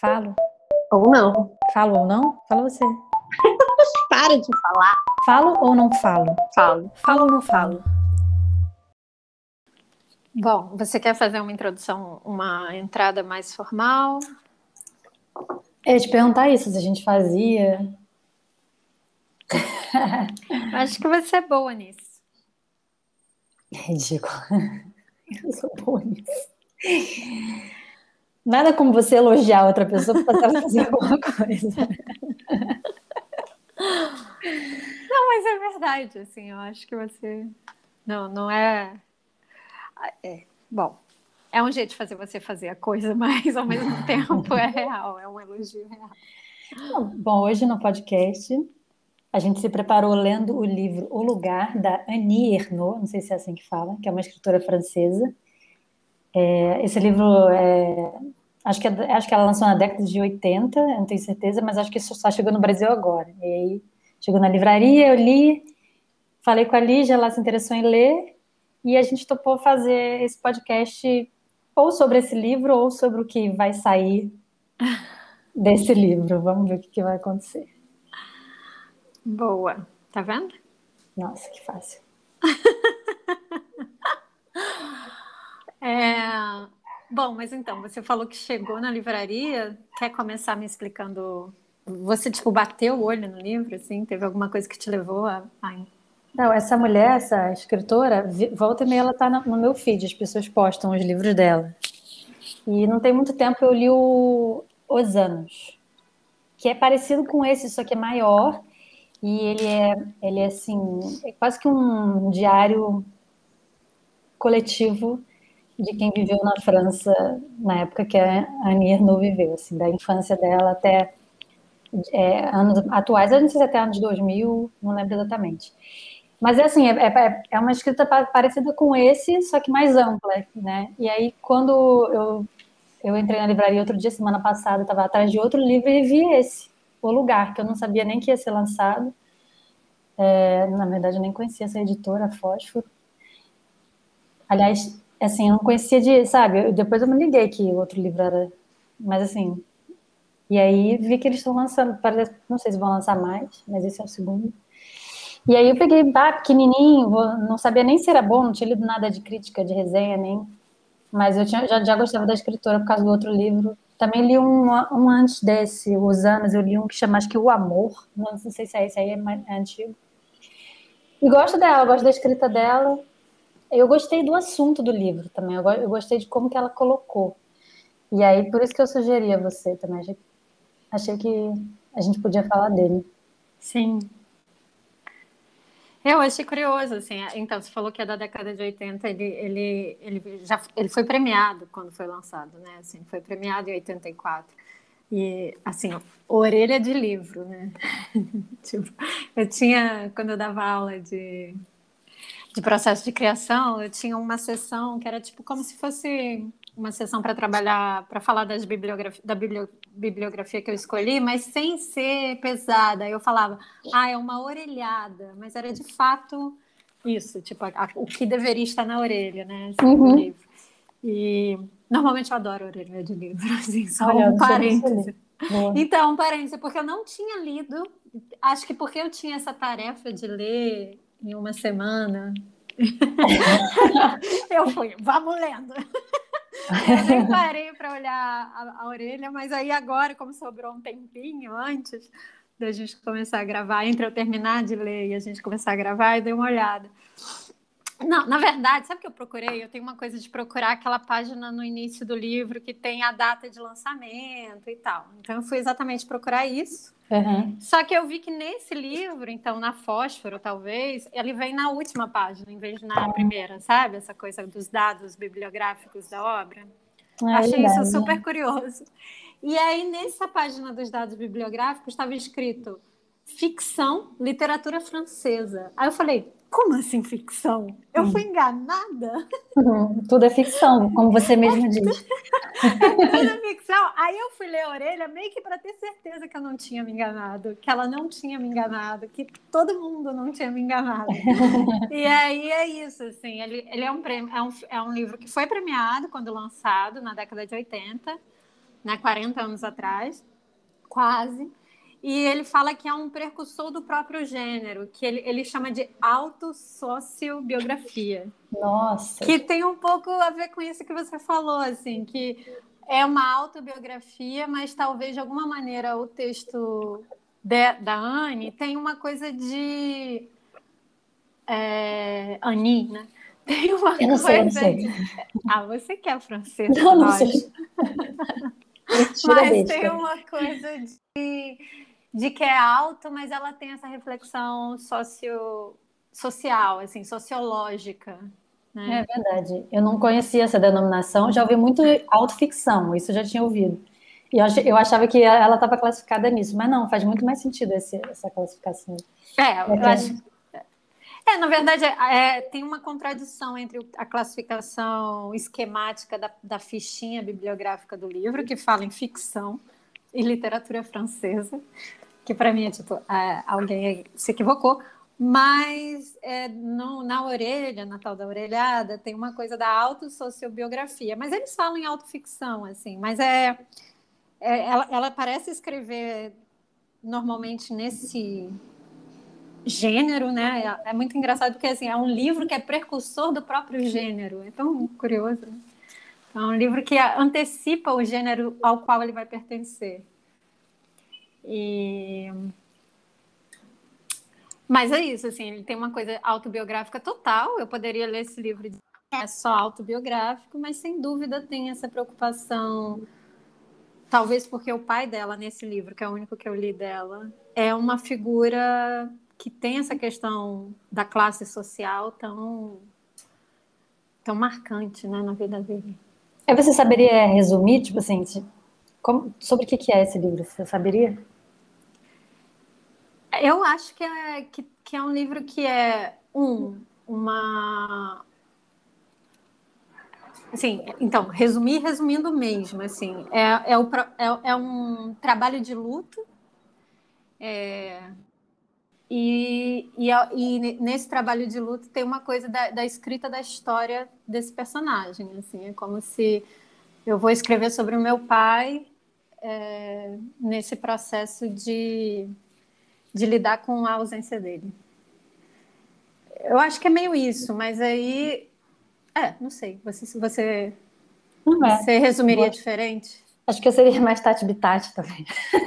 Falo. Ou não. Falo ou não? Fala você. Para de falar. Falo ou não falo? Falo. Falo ou não falo? Bom, você quer fazer uma introdução, uma entrada mais formal? Eu ia te perguntar isso, se a gente fazia. Acho que você é boa nisso. Ridículo. Eu sou boa nisso. Nada como você elogiar outra pessoa para ela fazer alguma coisa. Não, mas é verdade, assim, eu acho que você. Não, não é. é. Bom, é um jeito de fazer você fazer a coisa, mas ao mesmo tempo é real, é um elogio real. Bom, hoje no podcast a gente se preparou lendo o livro O Lugar, da Annie Ernaux, não sei se é assim que fala, que é uma escritora francesa. É, esse livro, é, acho, que é, acho que ela lançou na década de 80, não tenho certeza, mas acho que só chegou no Brasil agora. E aí chegou na livraria, eu li, falei com a Lígia, ela se interessou em ler, e a gente topou fazer esse podcast ou sobre esse livro ou sobre o que vai sair desse livro. Vamos ver o que, que vai acontecer. Boa. Tá vendo? Nossa, que fácil. é... Bom, mas então, você falou que chegou na livraria. Quer começar me explicando? Você, tipo, bateu o olho no livro, assim? Teve alguma coisa que te levou a... Não, essa mulher, essa escritora, volta e meia ela tá no meu feed, as pessoas postam os livros dela. E não tem muito tempo eu li o Os Anos, que é parecido com esse, só que é maior e ele é, ele é assim, é quase que um diário coletivo de quem viveu na França na época que a Annie Ernaux viveu, assim, da infância dela até é, anos atuais, eu não sei se até anos 2000, não lembro exatamente. Mas é assim, é, é, é, uma escrita parecida com esse, só que mais ampla, né? E aí, quando eu, eu entrei na livraria outro dia, semana passada, estava atrás de outro livro e vi esse o lugar, que eu não sabia nem que ia ser lançado. É, na verdade, eu nem conhecia essa editora, Fósforo. Aliás, assim, eu não conhecia de, sabe, depois eu me liguei que o outro livro era, mas assim, e aí vi que eles estão lançando, não sei se vão lançar mais, mas esse é o segundo. E aí eu peguei, bah, pequenininho, não sabia nem se era bom, não tinha lido nada de crítica, de resenha, nem, mas eu tinha, já, já gostava da escritora por causa do outro livro, também li um, um antes desse, Os Anos, eu li um que chama, acho que O Amor, não sei se é esse aí, é, mais, é antigo. E gosto dela, gosto da escrita dela. Eu gostei do assunto do livro também, eu, eu gostei de como que ela colocou. E aí, por isso que eu sugeri a você também, achei, achei que a gente podia falar dele. Sim, eu achei curioso, assim. Então, você falou que é da década de 80, ele, ele, ele, já, ele foi premiado quando foi lançado, né? Assim, foi premiado em 84. E, assim, orelha de livro, né? tipo, eu tinha, quando eu dava aula de, de processo de criação, eu tinha uma sessão que era tipo como se fosse uma sessão para trabalhar, para falar das bibliografia, da bibliografia que eu escolhi, mas sem ser pesada. Eu falava, ah, é uma orelhada, mas era de fato isso, tipo, a, a, o que deveria estar na orelha, né? Assim, uhum. livro. E normalmente eu adoro orelha de livro, assim, só Olha, um parêntese. Então, um parêntese, porque eu não tinha lido, acho que porque eu tinha essa tarefa de ler em uma semana. eu fui, vamos lendo. Eu nem parei para olhar a, a, orelha, mas aí agora, como sobrou um tempinho antes da gente começar a gravar, entre eu terminar de ler e a gente começar a gravar, eu dei uma olhada. Não, na verdade, sabe o que eu procurei? Eu tenho uma coisa de procurar aquela página no início do livro que tem a data de lançamento e tal. Então, eu fui exatamente procurar isso. Uhum. Só que eu vi que nesse livro, então, na Fósforo, talvez, ele vem na última página, em vez de na primeira, sabe? Essa coisa dos dados bibliográficos da obra. É Achei isso super curioso. E aí, nessa página dos dados bibliográficos, estava escrito ficção, literatura francesa. Aí eu falei, como assim ficção? Eu fui hum. enganada? Uhum. Tudo é ficção, como você mesmo diz. é tudo ficção. Aí eu fui ler a orelha meio que para ter certeza que eu não tinha me enganado, que ela não tinha me enganado, que todo mundo não tinha me enganado. e aí é isso, assim, ele, ele é, um prêmio, é, um, é um livro que foi premiado quando lançado, na década de 80, né, 40 anos atrás, quase. E ele fala que é um precursor do próprio gênero, que ele, ele chama de autossociobiografia. Nossa! Que tem um pouco a ver com isso que você falou, assim, que é uma autobiografia, mas talvez de alguma maneira o texto de, da Anne tem uma coisa de é, Annie, né? Tem uma eu não coisa. Sei, não sei. Ah, você quer é francês? Não, não sei. mas tem uma coisa de, de que é alto, mas ela tem essa reflexão socio, social, assim, sociológica. Né? É verdade. Eu não conhecia essa denominação, já ouvi muito autoficção, isso eu já tinha ouvido. E eu achava que ela estava classificada nisso, mas não, faz muito mais sentido esse, essa classificação. É, eu acho, é, na verdade, é, tem uma contradição entre a classificação esquemática da, da fichinha bibliográfica do livro, que fala em ficção e literatura francesa, que para mim é tipo, alguém se equivocou, mas é, no, na orelha, na tal da orelhada, tem uma coisa da autossociobiografia, mas eles falam em autoficção, assim, mas é, é ela, ela parece escrever normalmente nesse gênero, né? É, é muito engraçado porque assim, é um livro que é precursor do próprio gênero. É tão curioso. Né? É um livro que antecipa o gênero ao qual ele vai pertencer. E... Mas é isso, assim, ele tem uma coisa autobiográfica total. Eu poderia ler esse livro e que é só autobiográfico, mas sem dúvida tem essa preocupação. Talvez porque o pai dela, nesse livro, que é o único que eu li dela, é uma figura que tem essa questão da classe social tão, tão marcante né, na vida dele. Aí você saberia resumir, tipo assim, como, sobre o que é esse livro? Você saberia? Eu acho que é, que, que é um livro que é, um, uma... Assim, então, resumir, resumindo mesmo, assim, é, é, o, é, é um trabalho de luto, é, e, e, e, nesse trabalho de luto tem uma coisa da, da, escrita da história desse personagem. Assim, é como se eu vou escrever sobre o meu pai é, nesse processo de, de lidar com a ausência dele. Eu acho que é meio isso, mas aí. É, não sei. Você, você, é. você resumiria diferente? Acho que eu seria mais Tati Bitati também.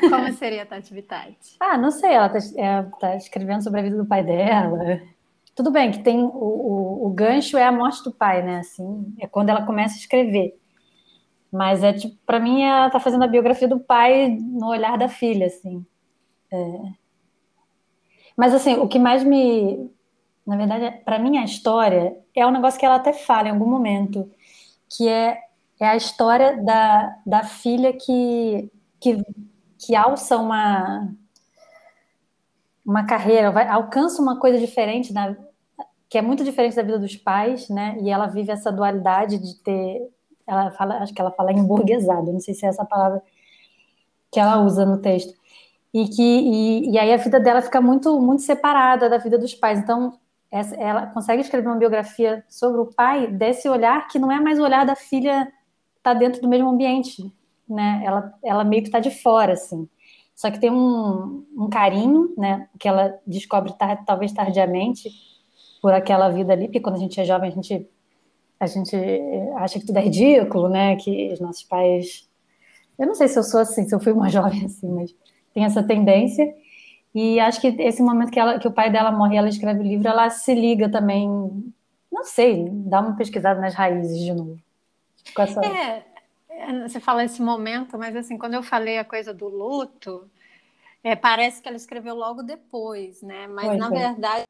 Como seria a Tati Bitati? ah, não sei, ela está é, tá escrevendo sobre a vida do pai dela. Tudo bem que tem o, o, o, gancho é a morte do pai, né? Assim, é quando ela começa a escrever. Mas é tipo, para mim ela está fazendo a biografia do pai no olhar da filha, assim. É... Mas assim, o que mais me, na verdade, para mim a história é um negócio que ela até fala em algum momento, que é é a história da, da filha que, que, que alça uma, uma carreira, vai, alcança uma coisa diferente, na, que é muito diferente da vida dos pais, né? E ela vive essa dualidade de ter. Ela fala, acho que ela fala emburguesada, não sei se é essa palavra que ela usa no texto. E que e, e aí a vida dela fica muito muito separada da vida dos pais. Então essa, ela consegue escrever uma biografia sobre o pai desse olhar que não é mais o olhar da filha está dentro do mesmo ambiente, né? Ela, ela meio que está de fora, assim. Só que tem um, um carinho, né? Que ela descobre tar, talvez tardiamente por aquela vida ali, porque quando a gente é jovem a gente a gente acha que tudo é ridículo, né? Que os nossos pais, eu não sei se eu sou assim, se eu fui uma jovem assim, mas tem essa tendência. E acho que esse momento que, ela, que o pai dela morre ela escreve o livro, ela se liga também, não sei, dá uma pesquisada nas raízes de novo. Essa... É, é, você fala esse momento, mas assim, quando eu falei a coisa do luto, é, parece que ela escreveu logo depois, né? Mas pois na é. verdade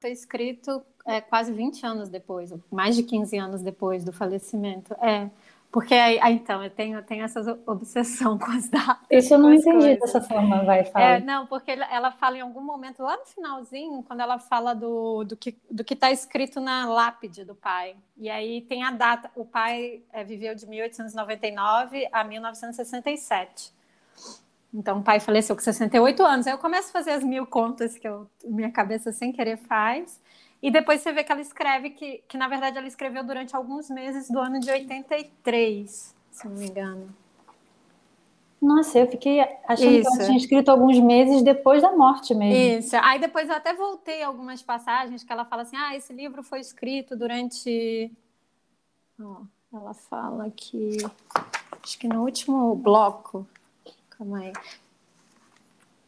foi escrito é, quase 20 anos depois, mais de 15 anos depois do falecimento. É. Porque aí, ah, então, eu tenho, eu tenho essa obsessão com as datas. Isso eu não entendi coisas. dessa forma, vai falar. É, não, porque ela fala em algum momento, lá no finalzinho, quando ela fala do, do que do está escrito na lápide do pai. E aí tem a data, o pai é, viveu de 1899 a 1967. Então, o pai faleceu com 68 anos. Aí eu começo a fazer as mil contas que eu, minha cabeça sem querer faz. E depois você vê que ela escreve que, que, na verdade, ela escreveu durante alguns meses do ano de 83, se não me engano. Nossa, eu fiquei achando Isso. que ela tinha escrito alguns meses depois da morte mesmo. Isso. Aí depois eu até voltei algumas passagens que ela fala assim: ah, esse livro foi escrito durante. Ela fala que. Acho que no último bloco. Calma aí.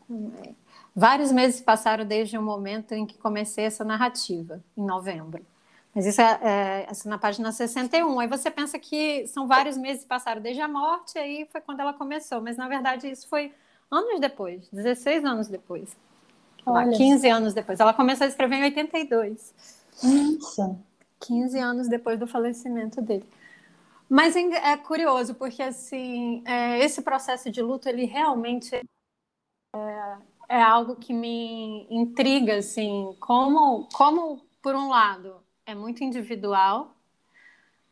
Calma aí. Vários meses passaram desde o momento em que comecei essa narrativa, em novembro. Mas isso é, é assim, na página 61. Aí você pensa que são vários meses que passaram desde a morte, aí foi quando ela começou. Mas na verdade isso foi anos depois, 16 anos depois. Olha. 15 anos depois. Ela começou a escrever em 82. Nossa! 15 anos depois do falecimento dele. Mas é curioso, porque assim, é, esse processo de luto, ele realmente é, é, algo que me intriga, assim, como, como por um lado, é muito individual,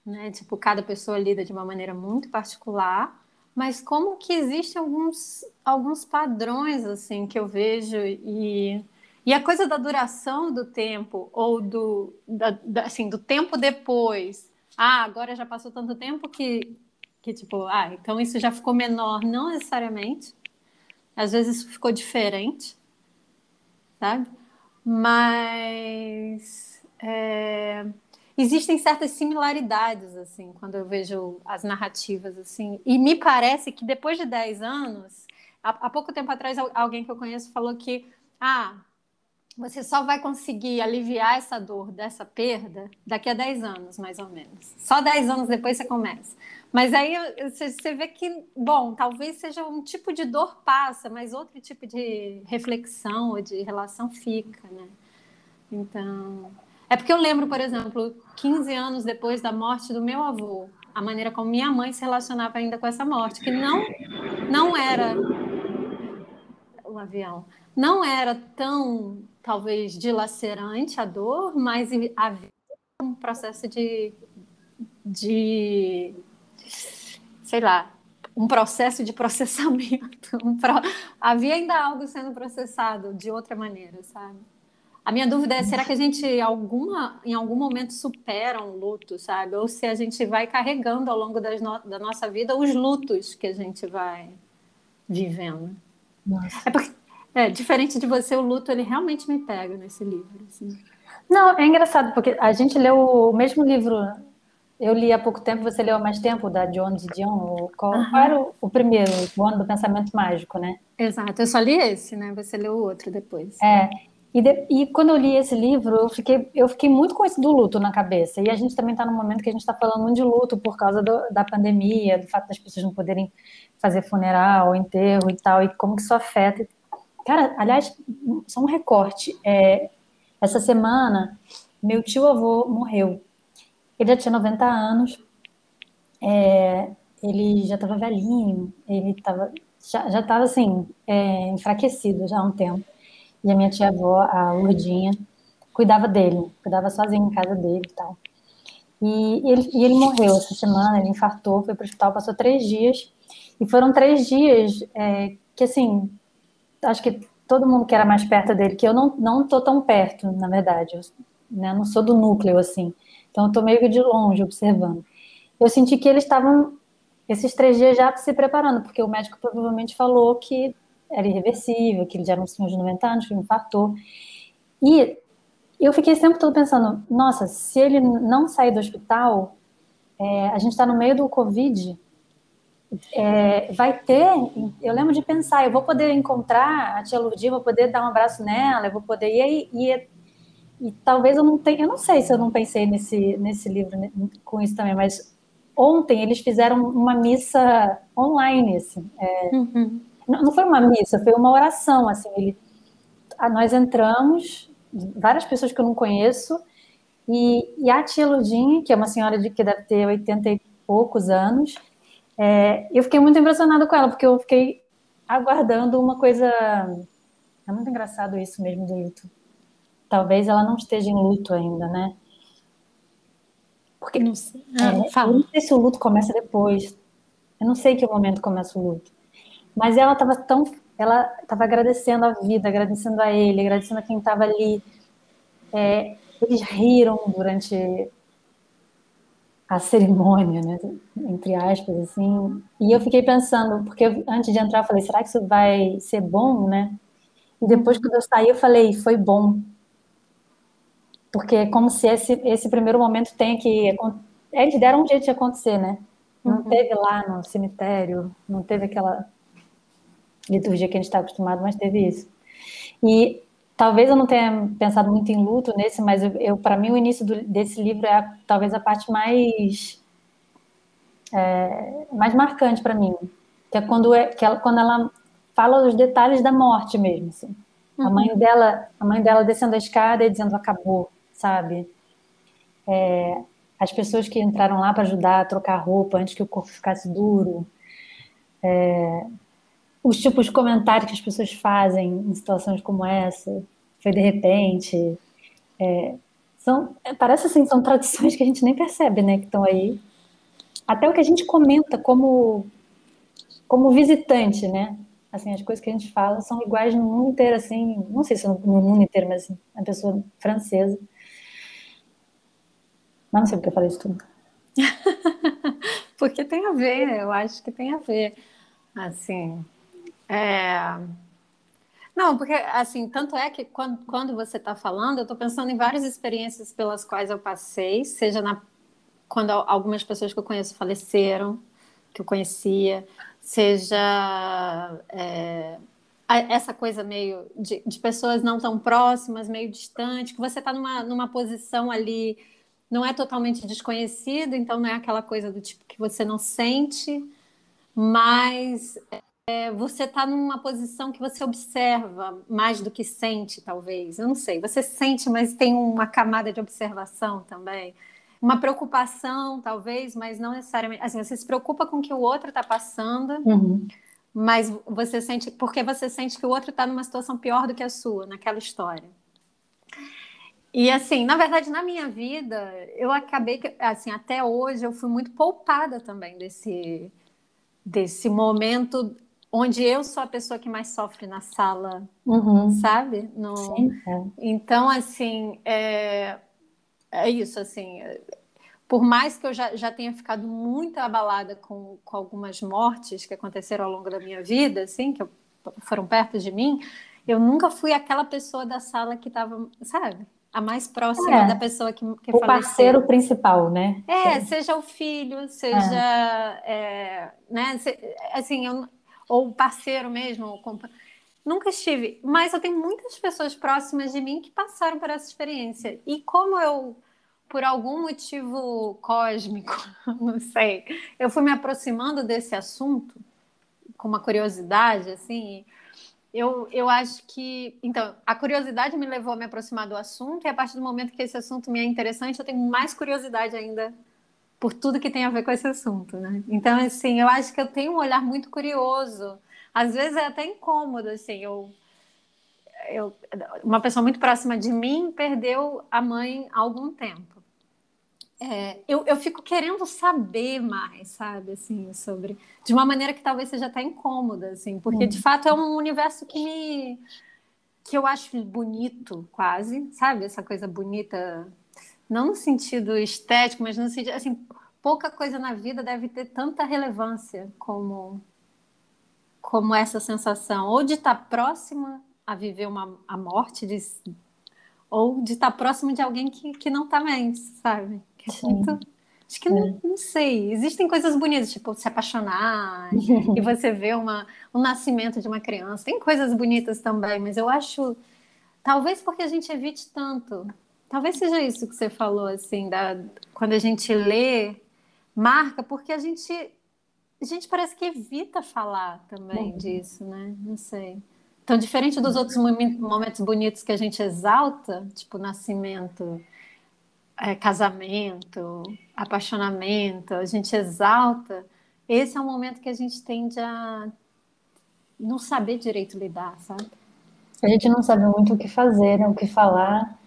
né? Tipo, cada pessoa lida de uma maneira muito particular, mas como que existem alguns, alguns padrões, assim, que eu vejo e... E a coisa da duração do tempo, ou do, da, da, assim, do tempo depois. Ah, agora já passou tanto tempo que, que, tipo, ah, então isso já ficou menor. Não necessariamente. Às vezes ficou diferente, sabe? Mas é, existem certas similaridades, assim, quando eu vejo as narrativas, assim, e me parece que depois de 10 anos, há, há pouco tempo atrás, alguém que eu conheço falou que, ah, você só vai conseguir aliviar essa dor dessa perda daqui a 10 anos, mais ou menos. Só 10 anos depois você começa. Mas aí você vê que, bom, talvez seja um tipo de dor passa, mas outro tipo de reflexão ou de relação fica, né? Então, é porque eu lembro, por exemplo, 15 anos depois da morte do meu avô, a maneira como minha mãe se relacionava ainda com essa morte, que não, não era o avião, não era tão, talvez, dilacerante a dor, mas havia um processo de, de sei lá, um processo de processamento. Um pro... Havia ainda algo sendo processado de outra maneira, sabe? A minha dúvida é, será que a gente alguma, em algum momento supera um luto, sabe? Ou se a gente vai carregando ao longo no, da nossa vida os lutos que a gente vai vivendo. Nossa. É porque, é, diferente de você, o luto, ele realmente me pega nesse livro. Assim. Não, é engraçado, porque a gente leu o mesmo livro, eu li há pouco tempo, você leu há mais tempo, da Jones Dion, qual, uhum. qual era o, o, primeiro, o ano do pensamento mágico, né? Exato, eu só li esse, né? Você leu o outro depois. É, e, de, e, quando eu li esse livro, eu fiquei, eu fiquei muito com esse do luto na cabeça. E a gente também está num momento que a gente está falando muito de luto por causa do, da pandemia, do fato das pessoas não poderem fazer funeral, enterro e tal, e como que isso afeta. Cara, aliás, só um recorte. É, essa semana, meu tio-avô morreu. Ele já tinha 90 anos, é, ele já estava velhinho, ele tava, já estava assim, é, enfraquecido já há um tempo. E a minha tia-avó, a Lourdinha, cuidava dele, cuidava sozinha em casa dele e tal. E ele, e ele morreu essa semana, ele infartou, foi para o hospital, passou três dias. E foram três dias é, que, assim, acho que todo mundo que era mais perto dele, que eu não, não tô tão perto, na verdade, eu né, não sou do núcleo, assim. Então, eu tô meio que de longe observando. Eu senti que eles estavam, esses três dias já se preparando, porque o médico provavelmente falou que era irreversível, que ele já era um senhor de 90 anos, que infartou. E eu fiquei sempre todo pensando, nossa, se ele não sair do hospital, é, a gente está no meio do Covid, é, vai ter, eu lembro de pensar, eu vou poder encontrar a tia Lourdes, vou poder dar um abraço nela, eu vou poder, e, e, e talvez eu não tenha, eu não sei se eu não pensei nesse, nesse livro né, com isso também, mas ontem eles fizeram uma missa online, assim, é, uhum. Não, não foi uma missa, foi uma oração, assim. Ele, nós entramos, várias pessoas que eu não conheço, e, e a tia Ludinha, que é uma senhora de que deve ter 80 e poucos anos, é, eu fiquei muito impressionada com ela, porque eu fiquei aguardando uma coisa. É muito engraçado isso mesmo do luto. Talvez ela não esteja em luto ainda, né? Porque não sei, ah, é, eu não sei se o luto começa depois. Eu não sei que momento começa o luto. Mas ela estava tão. Ela estava agradecendo a vida, agradecendo a ele, agradecendo a quem estava ali. É, eles riram durante a cerimônia, né, entre aspas, assim. E eu fiquei pensando, porque eu, antes de entrar eu falei, será que isso vai ser bom, né? E depois quando eu saí eu falei, foi bom. Porque é como se esse, esse primeiro momento tenha que... Eles deram um jeito de acontecer, né? Não uhum. teve lá no cemitério, não teve aquela liturgia que a gente está acostumado, mas teve isso. E talvez eu não tenha pensado muito em luto nesse, mas eu, eu para mim o início do, desse livro é a, talvez a parte mais é, mais marcante para mim, que é quando é, que ela, quando ela fala os detalhes da morte mesmo, assim. Uhum. A mãe dela, a mãe dela descendo a escada e dizendo acabou, sabe? É, as pessoas que entraram lá para ajudar a trocar roupa antes que o corpo ficasse duro. É, os tipos de comentários que as pessoas fazem em situações como essa, foi de repente. É, são, é, parece assim, são tradições que a gente nem percebe, né, que estão aí. Até o que a gente comenta como, como visitante, né? Assim, as coisas que a gente fala são iguais no mundo inteiro, assim, não sei se no, mundo inteiro, mas assim, a pessoa francesa. Não sei porque eu falei isso tudo. porque tem a ver, eu acho que tem a ver. Assim, é... Não, porque assim, tanto é que quando, quando você está falando, eu estou pensando em várias experiências pelas quais eu passei, seja na, quando algumas pessoas que eu conheço faleceram, que eu conhecia, seja é, essa coisa meio de, de, pessoas não tão próximas, meio distante, que você está numa, numa posição ali, não é totalmente desconhecido, então não é aquela coisa do tipo que você não sente, mas é, você está numa posição que você observa mais do que sente, talvez. Eu não sei. Você sente, mas tem uma camada de observação também. Uma preocupação, talvez, mas não necessariamente. Assim, você se preocupa com o que o outro está passando, uhum. mas você sente. Porque você sente que o outro está numa situação pior do que a sua, naquela história. E assim, na verdade, na minha vida, eu acabei que, assim, até hoje eu fui muito poupada também desse desse momento onde eu sou a pessoa que mais sofre na sala, uhum. sabe? No... Sim, é. Então, assim, é... é isso, assim, por mais que eu já, já tenha ficado muito abalada com, com algumas mortes que aconteceram ao longo da minha vida, assim, que foram perto de mim, eu nunca fui aquela pessoa da sala que estava, sabe? A mais próxima é, da pessoa que, que O parceiro principal, né? É, seja o filho, seja. É. É, né? Assim, eu, ou parceiro mesmo. Nunca estive, mas eu tenho muitas pessoas próximas de mim que passaram por essa experiência. E como eu, por algum motivo cósmico, não sei, eu fui me aproximando desse assunto com uma curiosidade, assim, eu, eu acho que. Então, a curiosidade me levou a me aproximar do assunto, e a partir do momento que esse assunto me é interessante, eu tenho mais curiosidade ainda por tudo que tem a ver com esse assunto, né? Então, assim, eu acho que eu tenho um olhar muito curioso. Às vezes é até incômodo, assim, eu, eu uma pessoa muito próxima de mim perdeu a mãe há algum tempo. É, eu, eu fico querendo saber mais, sabe, assim, sobre... De uma maneira que talvez seja até incômoda, assim, porque, uhum. de fato, é um universo que me... que eu acho bonito, quase, sabe? Essa coisa bonita não no sentido estético, mas no sentido assim, pouca coisa na vida deve ter tanta relevância como como essa sensação, ou de estar próxima a viver uma a morte de, ou de estar próximo de alguém que, que não está bem, sabe? É acho que não, é. não, sei. Existem coisas bonitas, tipo se apaixonar e você vê uma, o nascimento de uma criança. Tem coisas bonitas também, mas eu acho talvez porque a gente evite tanto Talvez seja isso que você falou, assim, da, quando a gente lê, marca, porque a gente, a gente parece que evita falar também uhum. disso, né? Não sei. Então, diferente dos outros momentos bonitos que a gente exalta, tipo nascimento, é, casamento, apaixonamento, a gente exalta, esse é um momento que a gente tende a não saber direito lidar, sabe? A gente não sabe muito o que fazer, né? o que falar.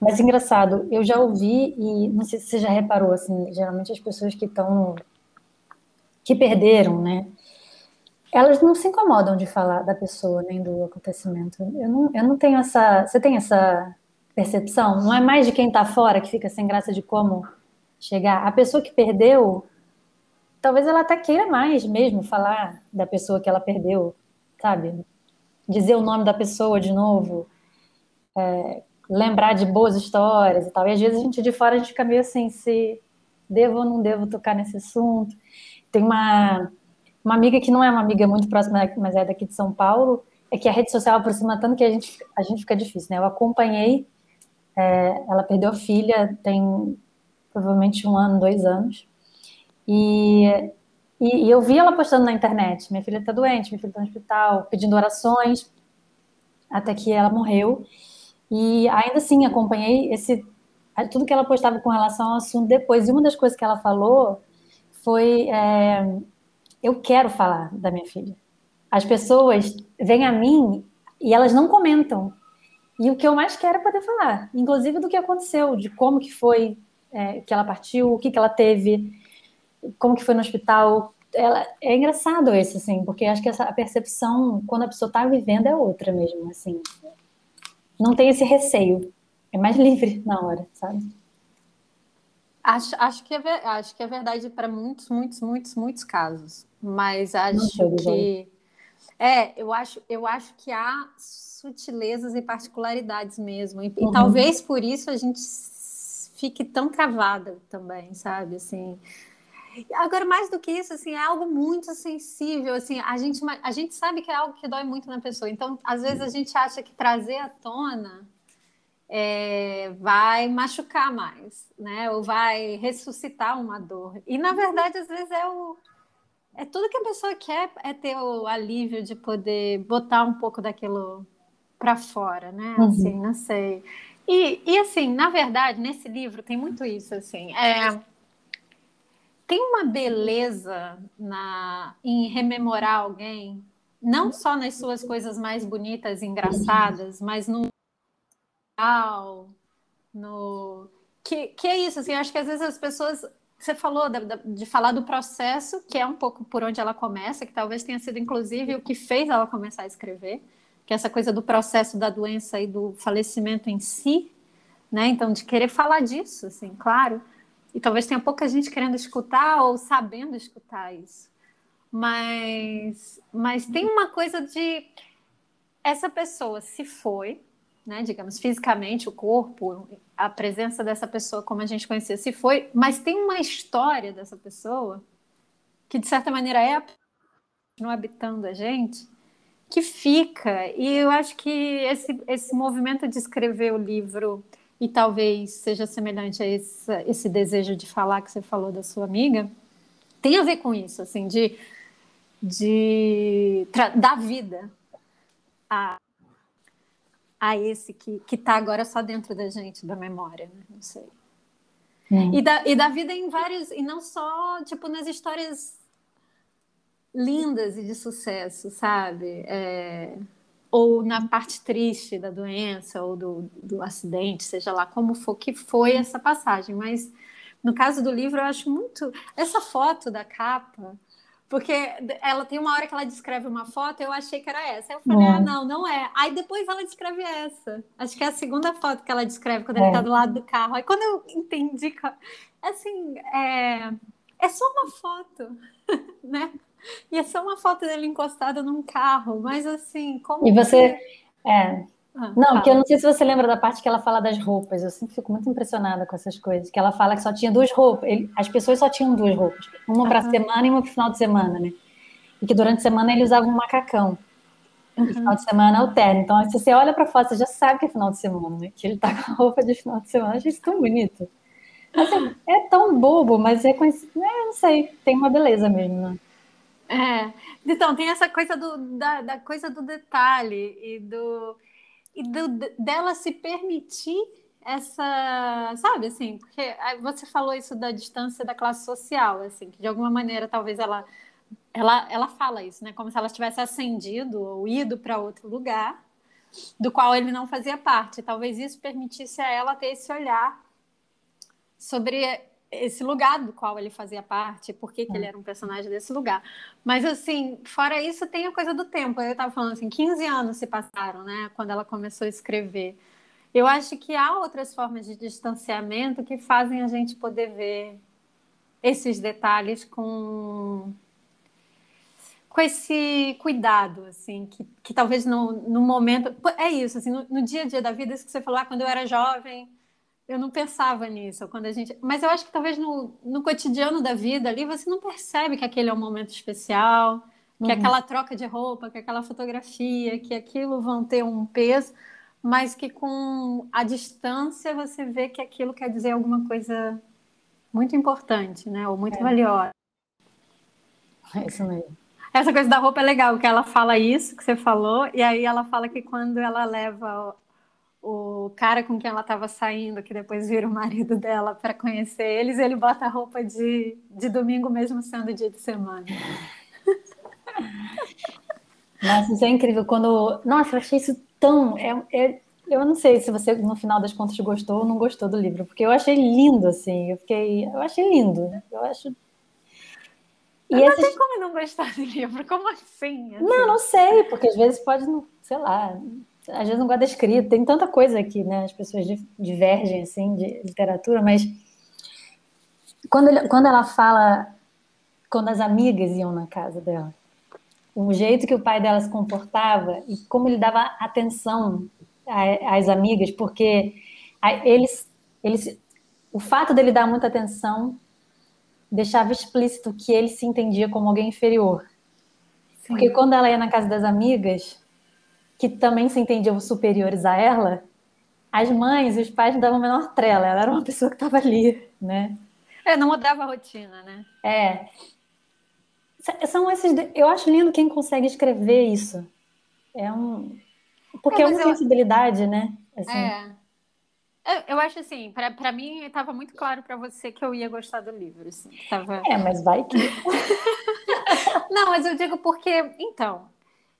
Mas engraçado, eu já ouvi, e não sei se você já reparou, assim, geralmente as pessoas que estão. que perderam, né? Elas não se incomodam de falar da pessoa nem do acontecimento. Eu não, eu não tenho essa. Você tem essa percepção? Não é mais de quem está fora que fica sem graça de como chegar. A pessoa que perdeu, talvez ela até queira mais mesmo falar da pessoa que ela perdeu, sabe? Dizer o nome da pessoa de novo, é, lembrar de boas histórias e tal. E às vezes a gente de fora a gente fica meio assim, se devo ou não devo tocar nesse assunto. Tem uma, uma amiga que não é uma amiga muito próxima, mas é daqui de São Paulo, é que a rede social aproxima tanto que a gente, a gente fica difícil, né? Eu acompanhei, é, ela perdeu a filha, tem provavelmente um ano, dois anos, e, e, e eu vi ela postando na internet, minha filha está doente, minha filha está no hospital, pedindo orações, até que ela morreu, e ainda assim acompanhei esse tudo que ela postava com relação ao assunto depois, e uma das coisas que ela falou foi, é, eu quero falar da minha filha, as pessoas vêm a mim e elas não comentam. E o que eu mais quero é poder falar, inclusive do que aconteceu, de como que foi é, que ela partiu, o que, que ela teve, como que foi no hospital. Ela, é engraçado isso, assim, porque acho que essa, a percepção, quando a pessoa está vivendo, é outra mesmo, assim. Não tem esse receio. É mais livre na hora, sabe? Acho, acho, que, é, acho que é verdade para muitos, muitos, muitos, muitos casos. Mas acho que é, eu acho, eu acho que há sutilezas e particularidades mesmo. E, uhum. e, talvez por isso a gente fique tão travada também, sabe? Assim. Agora, mais do que isso, assim, é algo muito sensível, assim, a gente, a gente sabe que é algo que dói muito na pessoa. Então, às vezes a gente acha que trazer à tona é, vai machucar mais, né? Ou vai ressuscitar uma dor. E, na verdade, às vezes é o, é tudo que a pessoa quer é ter o alívio de poder botar um pouco daquilo para fora, né? Uhum. Assim, não sei. E, e assim, na verdade, nesse livro tem muito isso, assim. É, tem uma beleza na, em rememorar alguém, não só nas suas coisas mais bonitas e engraçadas, mas no no que, que é isso, assim, acho que às vezes as pessoas você falou de, de, falar do processo, que é um pouco por onde ela começa, que talvez tenha sido inclusive o que fez ela começar a escrever, que é essa coisa do processo da doença e do falecimento em si, né? Então, de querer falar disso, assim, claro. E talvez tenha pouca gente querendo escutar ou sabendo escutar isso. Mas, mas tem uma coisa de essa pessoa se foi, né, digamos, fisicamente, o corpo, a presença dessa pessoa como a gente conhecia se foi, mas tem uma história dessa pessoa que, de certa maneira, é não habitando a gente, que fica. E eu acho que esse, esse movimento de escrever o livro, e talvez seja semelhante a esse, esse desejo de falar que você falou da sua amiga, tem a ver com isso, assim, de, de dar vida a a esse que está agora só dentro da gente, da memória, né? Não sei. E, da, e da vida em vários, e não só, tipo, nas histórias lindas e de sucesso, sabe? É, ou na parte triste da doença ou do, do acidente, seja lá como for que foi essa passagem. Mas no caso do livro, eu acho muito. Essa foto da capa porque ela tem uma hora que ela descreve uma foto, eu achei que era essa. Aí eu falei, é. ah, não, não é. Aí depois ela descreve essa. Acho que é a segunda foto que ela descreve quando é. ele tá do lado do carro. Aí quando eu entendi, assim, é, é só uma foto, né? E é só uma foto dele encostado num carro, mas assim, como. E você. É, ah, não, porque eu não sei se você lembra da parte que ela fala das roupas. Eu sempre fico muito impressionada com essas coisas. Que ela fala que só tinha duas roupas. Ele, as pessoas só tinham duas roupas. Uma para semana e uma para final de semana, né? E que durante a semana ele usava um macacão. Uhum. E final de semana é o terno. Então, se você olha para foto, você já sabe que é final de semana, né? Que ele tá com a roupa de final de semana. Eu achei isso tão bonito. Assim, é tão bobo, mas é conhecido. É, não sei, tem uma beleza mesmo, né? É. Então, tem essa coisa do, da, da coisa do detalhe e do e do, dela se permitir essa, sabe, assim, porque você falou isso da distância da classe social, assim, que de alguma maneira talvez ela ela, ela fala isso, né, como se ela tivesse ascendido ou ido para outro lugar do qual ele não fazia parte. Talvez isso permitisse a ela ter esse olhar sobre esse lugar do qual ele fazia parte, por que, que ele é. era um personagem desse lugar. Mas, assim, fora isso, tem a coisa do tempo. Eu estava falando assim, 15 anos se passaram, né, quando ela começou a escrever. eu acho que há outras formas de distanciamento que fazem a gente poder ver esses detalhes com com esse cuidado, assim, que, que talvez no, no momento. É isso, assim, no, no, dia a dia da vida, isso que você falou, ah, quando eu era jovem, eu não pensava nisso. Quando a gente, mas eu acho que talvez no, no cotidiano da vida ali, você não percebe que aquele é um momento especial, que uhum. aquela troca de roupa, que aquela fotografia, que aquilo vão ter um peso, mas que com a distância você vê que aquilo quer dizer alguma coisa muito importante, né? Ou muito é. valiosa. É isso mesmo. Essa coisa da roupa é legal, que ela fala isso que você falou, e aí ela fala que quando ela leva o, cara com quem ela estava saindo, que depois vira o marido dela para conhecer eles, ele bota a roupa de, de domingo mesmo sendo dia de semana. Nossa, isso é incrível. Quando. Nossa, eu achei isso tão. É, é, eu não sei se você, no final das contas, gostou ou não gostou do livro, porque eu achei lindo, assim. Eu fiquei. Eu achei lindo. Eu acho e não esses... tem como não gostar do livro, como assim? assim? Não, não sei, porque às vezes pode, sei lá, às vezes não gosta da escrita, tem tanta coisa aqui, né? As pessoas divergem, assim, de literatura, mas quando, ele, quando ela fala, quando as amigas iam na casa dela, o jeito que o pai dela se comportava e como ele dava atenção às amigas, porque eles, eles, o fato dele dar muita atenção deixava explícito que ele se entendia como alguém inferior. Sim. Porque quando ela ia na casa das amigas, que também se entendiam superiores a ela, as mães e os pais não davam a menor trela. Ela era uma pessoa que estava ali, né? É, não mudava a rotina, né? É. São esses. Eu acho lindo quem consegue escrever isso. É um. Porque é, é uma eu... sensibilidade, né? Assim. É. Eu acho assim, para mim estava muito claro para você que eu ia gostar do livro. Assim, tava... É, mas vai que. Não, mas eu digo porque, então,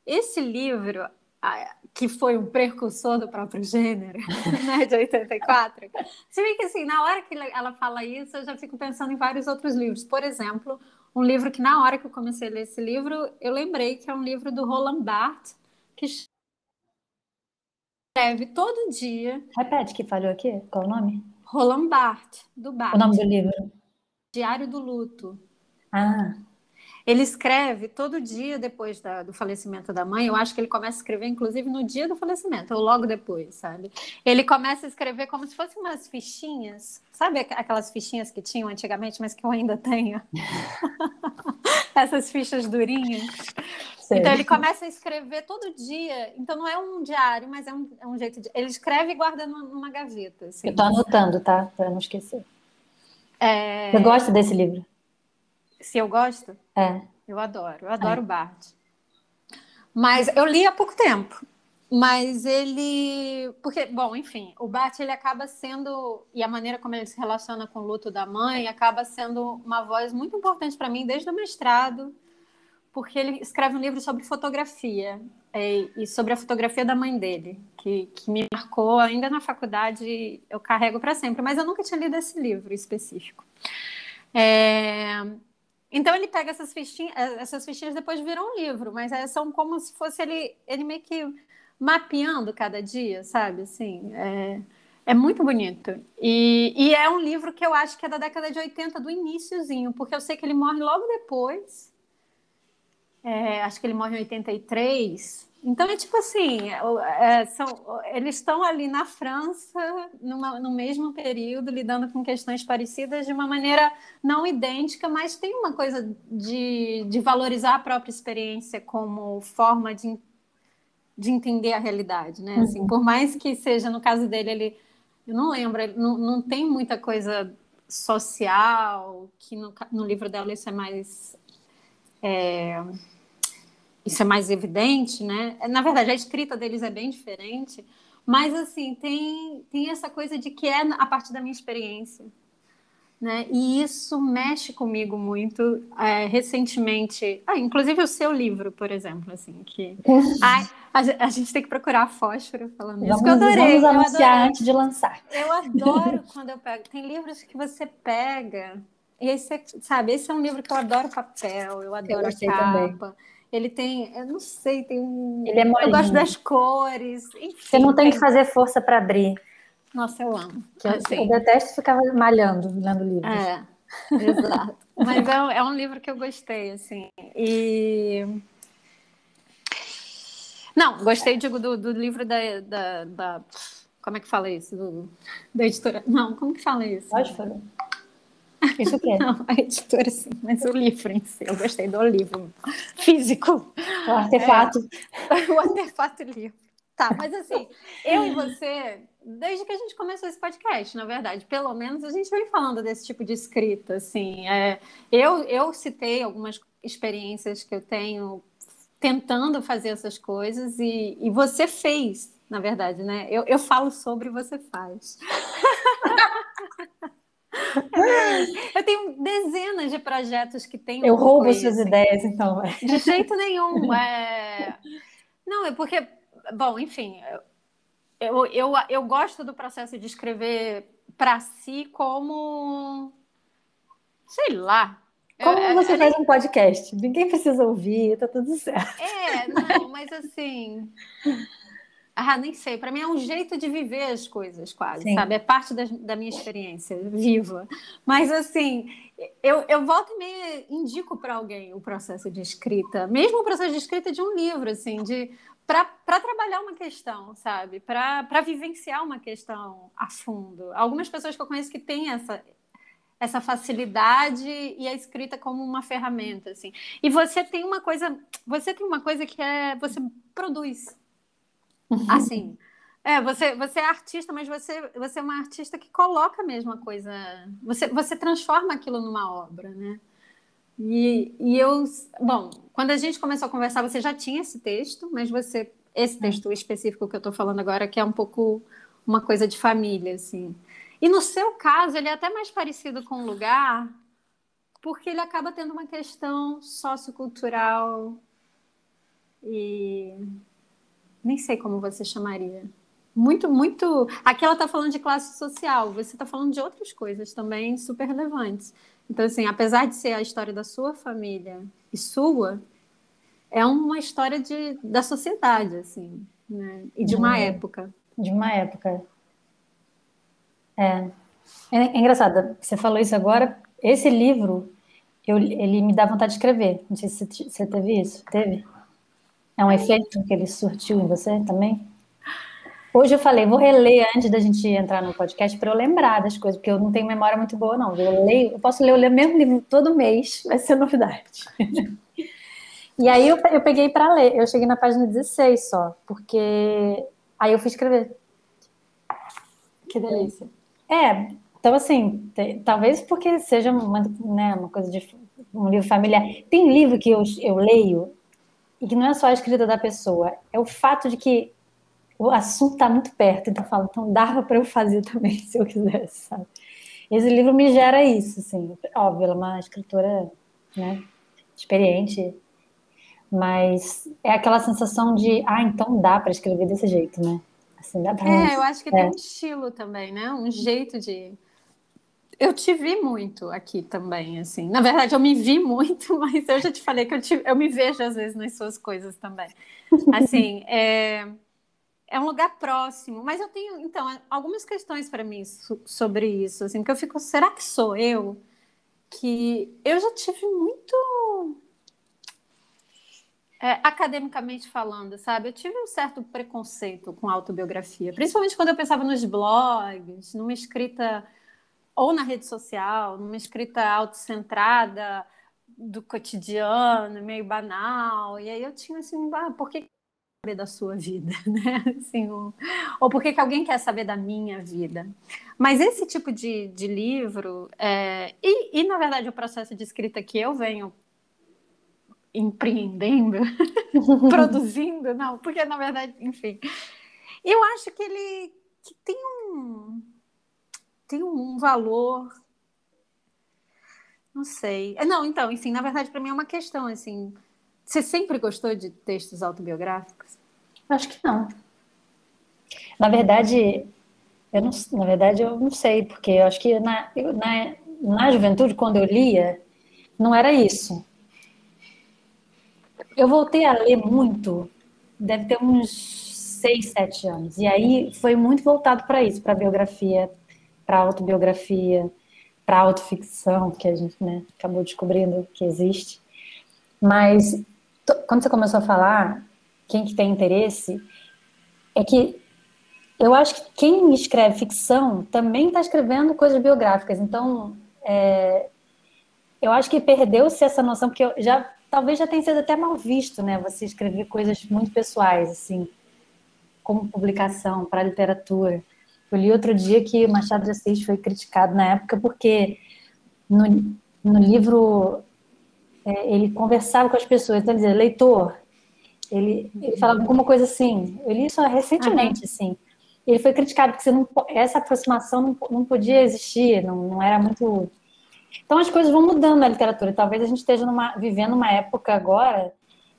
esse livro, que foi um precursor do próprio gênero, né, de 84, você vê que assim, na hora que ela fala isso, eu já fico pensando em vários outros livros. Por exemplo, um livro que na hora que eu comecei a ler esse livro, eu lembrei que é um livro do Roland Barthes, que escreve todo dia. Repete que falhou aqui. Qual o nome? Roland Barthes, do Barthes. O nome do livro? Diário do Luto. Ah. Ele escreve todo dia depois da, do falecimento da mãe. Eu acho que ele começa a escrever, inclusive, no dia do falecimento, ou logo depois, sabe? Ele começa a escrever como se fossem umas fichinhas. Sabe aquelas fichinhas que tinham antigamente, mas que eu ainda tenho? Essas fichas durinhas. Sei. Então ele começa a escrever todo dia. Então não é um diário, mas é um, é um jeito de. Ele escreve e guarda numa, numa gaveta. Assim. Eu tô anotando, tá? Para não esquecer. É... Você gosta desse livro? Se eu gosto? É. Eu adoro, eu adoro é. Bart. Mas eu li há pouco tempo. Mas ele. Porque, bom, enfim, o Bart ele acaba sendo. E a maneira como ele se relaciona com o luto da mãe acaba sendo uma voz muito importante para mim desde o mestrado, porque ele escreve um livro sobre fotografia é, e sobre a fotografia da mãe dele, que, que me marcou ainda na faculdade, eu carrego para sempre. Mas eu nunca tinha lido esse livro específico. É, então ele pega essas fichinhas, eh, essas fichinhas depois viram um livro, mas são como se fosse ele, ele meio que mapeando cada dia, sabe? Assim, é, é muito bonito. E, e, é um livro que eu acho que é da década de 80, do iníciozinho, porque eu sei que ele morre logo depois. É, acho que ele morre em 83. Então é tipo assim, é, são, eles estão ali na França numa, no mesmo período lidando com questões parecidas de uma maneira não idêntica, mas tem uma coisa de, de valorizar a própria experiência como forma de, de entender a realidade, né? Assim, uhum. por mais que seja no caso dele ele, eu não lembro, não, não tem muita coisa social que no, no livro dela isso é mais é, isso é mais evidente, né? Na verdade, a escrita deles é bem diferente, mas assim, tem, tem essa coisa de que é a partir da minha experiência. Né? E isso mexe comigo muito. É, recentemente, ah, inclusive o seu livro, por exemplo, assim, que ai, a, a, gente tem que procurar fósforo falando isso, que eu adorei. Vamos anunciar adorei. antes de lançar. Eu adoro quando eu pego. Tem livros que você pega e aí você, sabe, esse é um livro que eu adoro papel, eu adoro eu capa. Também. Ele tem, eu não sei, tem um. Ele é eu gosto molinho. das cores. Enfim, Você não tem que fazer força para abrir. Nossa, eu amo. Que eu, Assim, eu detesto ficar malhando, lendo livros. É, exato. Mas é, um- é um livro que eu gostei, assim. E. Não, gostei, digo, do, do livro da, da, da- Como é que fala isso? Do- da editora. Não, como que fala isso? Fósforo? Isso quê? Não, a editora sim, mas o livro em si. Eu gostei do livro físico. O artefato. o artefato livro. Tá, mas assim, eu e você, desde que a gente começou esse podcast, na verdade, pelo menos a gente vem falando desse tipo de escrita, assim. É, eu, eu citei algumas experiências que eu tenho tentando fazer essas coisas e, e você fez, na verdade, né? Eu, eu falo sobre e você faz. eu tenho dezenas de projetos que têm. Eu roubo isso, suas ideias, então. de jeito nenhum. É... Não, é porque, bom, enfim, eu, eu, eu gosto do processo de escrever para si como. Sei lá. Como você faz um podcast? Ninguém precisa ouvir, tá tudo certo. É, não, mas assim. Ah, nem sei. Para mim é um jeito de viver as coisas, quase, Sim. sabe? É parte das- da, minha experiência viva. Mas assim, eu, eu volto e me indico para alguém o processo de escrita, mesmo o processo de escrita de um livro, assim, de para trabalhar uma questão, sabe? Para vivenciar uma questão a fundo. Algumas pessoas que eu conheço que têm essa essa facilidade e a escrita como uma ferramenta, assim. E você tem uma coisa, você tem uma coisa que é você produz. Assim, é, você, você é artista, mas você, você é uma artista que coloca a mesma coisa. Você, você transforma aquilo numa obra, né? E, e eu, bom, quando a gente começou a conversar, você já tinha esse texto, mas você, esse texto específico que eu estou falando agora, que é um pouco uma coisa de família, assim. E no seu caso, ele é até mais parecido com o lugar, porque ele acaba tendo uma questão sociocultural e nem sei como você chamaria. Muito, muito. Aqui ela está falando de classe social, você está falando de outras coisas também super relevantes. Então, assim, apesar de ser a história da sua família e sua, é uma história de, da sociedade, assim, né? E de uma Uhum. época. De uma época. É. É, é engraçado, você falou isso agora. Esse livro, eu, ele me dá vontade de escrever. Não sei se você- você teve isso. Teve? É um efeito que ele surtiu em você também? Hoje eu falei, vou reler antes da gente entrar no podcast para eu lembrar das coisas, porque eu não tenho memória muito boa, não. Eu leio, eu posso ler, o mesmo livro todo mês, vai ser novidade. E aí eu, eu peguei para ler, eu cheguei na página 16 só, porque aí eu fui escrever. Que delícia. É, então assim, talvez porque seja uma, né, uma coisa de um livro familiar. Tem livro que eu, eu leio e que não é só a escrita da pessoa, é o fato de que o assunto está muito perto, então eu falo, então dava para eu fazer também se eu quisesse, sabe? Esse livro me gera isso, assim, óbvio, ela é uma escritora, né, experiente, mas é aquela sensação de, ah, então dá para escrever desse jeito, né? Assim, dá para É, eu acho que É. tem um estilo também, né? Um jeito de. Eu te vi muito aqui também, assim. Na verdade, eu me vi muito, mas eu já te falei que eu, te- eu me vejo às vezes nas suas coisas também. Assim, é, é um lugar próximo, mas eu tenho, então, algumas questões para mim so- sobre isso, assim, porque eu fico, será que sou eu? Que eu já tive muito é, academicamente falando, sabe? Eu tive um certo preconceito com autobiografia, principalmente quando eu pensava nos blogs, numa escrita ou na rede social, numa escrita autocentrada do cotidiano, meio banal. E aí eu tinha assim, ah, por que saber da sua vida, né? Assim, ou, ou por que, alguém quer saber da minha vida? Mas esse tipo de, de livro, é, e, e na verdade o processo de escrita que eu venho empreendendo, produzindo, não, porque na verdade, enfim, eu acho que ele que tem um tem um valor, não sei, É, não, então, enfim, na verdade para mim é uma questão assim, você sempre gostou de textos autobiográficos? Acho que não. Na verdade, eu não, na verdade, eu não sei, porque eu acho que na, na, na juventude, quando eu lia, não era isso. eu voltei a ler muito, deve ter uns seis, sete anos. E aí foi muito voltado para isso, para biografia, para autobiografia, para autoficção, que a gente né, acabou descobrindo que existe. Mas quando você começou a falar, quem que tem interesse, é que eu acho que quem escreve ficção também está escrevendo coisas biográficas. Então, é, eu acho que perdeu-se essa noção, porque já talvez já tenha sido até mal visto, né? Você escrever coisas muito pessoais, assim, como publicação para literatura. Eu li outro dia que Machado de Assis foi criticado na época porque no, no livro é, ele conversava com as pessoas, então dizia, leitor, ele, ele falava alguma coisa assim, eu li isso recentemente, uhum. assim, ele foi criticado porque não, essa aproximação não, não podia existir, não, não era muito... Então as coisas vão mudando na literatura, talvez a gente esteja numa, vivendo uma época agora,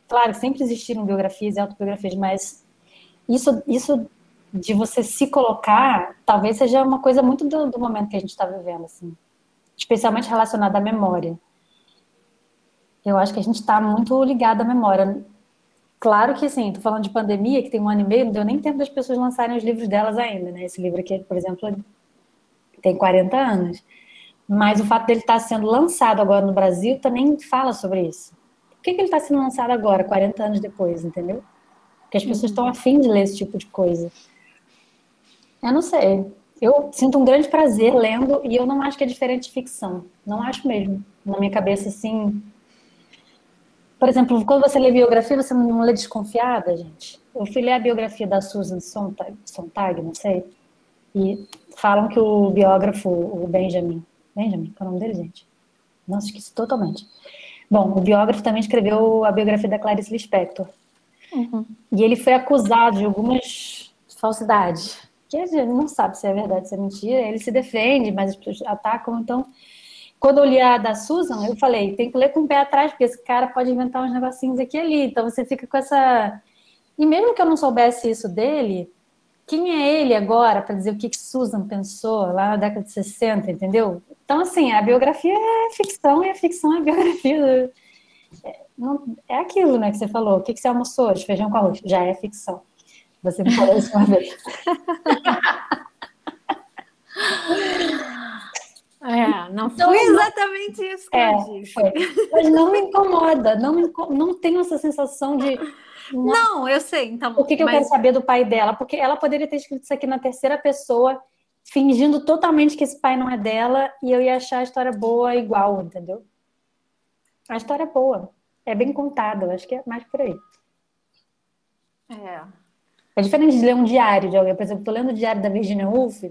claro, sempre existiram biografias e autobiografias, mas isso, isso de você se colocar, talvez seja uma coisa muito do, do momento que a gente está vivendo, assim, especialmente relacionada à memória. Eu acho que a gente está muito ligado à memória. Claro que sim, estou falando de pandemia, que tem um ano e meio, não deu nem tempo das pessoas lançarem os livros delas ainda, né? Esse livro aqui, por exemplo, tem 40 anos. Mas o fato dele estar tá sendo lançado agora no Brasil também fala sobre isso. Por que, que ele está sendo lançado agora, 40 anos depois, entendeu? Porque as pessoas estão afim de ler esse tipo de coisa. Eu não sei. Eu sinto um grande prazer lendo e eu não acho que é diferente de ficção. Não acho mesmo. Na minha cabeça, assim. Por exemplo, quando você lê biografia, você não lê desconfiada, gente. Eu fui ler a biografia da Susan Sontag, Sontag não sei. E falam que o biógrafo, o Benjamin. Benjamin, qual é o nome dele, gente? Nossa, esqueci totalmente. Bom, o biógrafo também escreveu a biografia da Clarice Lispector. Uhum. E ele foi acusado de algumas falsidades que a gente não sabe se é verdade, se é mentira. Ele se defende, mas as pessoas atacam. Então, quando eu li a da Susan, eu falei, tem que ler com o pé atrás, porque esse cara pode inventar uns negocinhos aqui e ali. Então, você fica com essa... E mesmo que eu não soubesse isso dele, quem é ele agora para dizer o que, que Susan pensou lá na década de 60, entendeu? Então, assim, a biografia é ficção e a ficção é biografia. É, não, é aquilo, né, que você falou. O que, que você almoçou hoje? Feijão com arroz. Já é ficção. Você me falou isso uma vez. É, não então, foi exatamente isso que é, eu disse. Foi. Mas não me incomoda, não, me incomoda, não tenho essa sensação de. Não, não eu sei. Então, o que, que mas... eu quero saber do pai dela? Porque ela poderia ter escrito isso aqui na terceira pessoa, fingindo totalmente que esse pai não é dela, e eu ia achar a história boa igual, entendeu? A história é boa. É bem contada, eu acho que é mais por aí. É. É diferente de ler um diário de alguém. Por exemplo, estou lendo o diário da Virginia Woolf.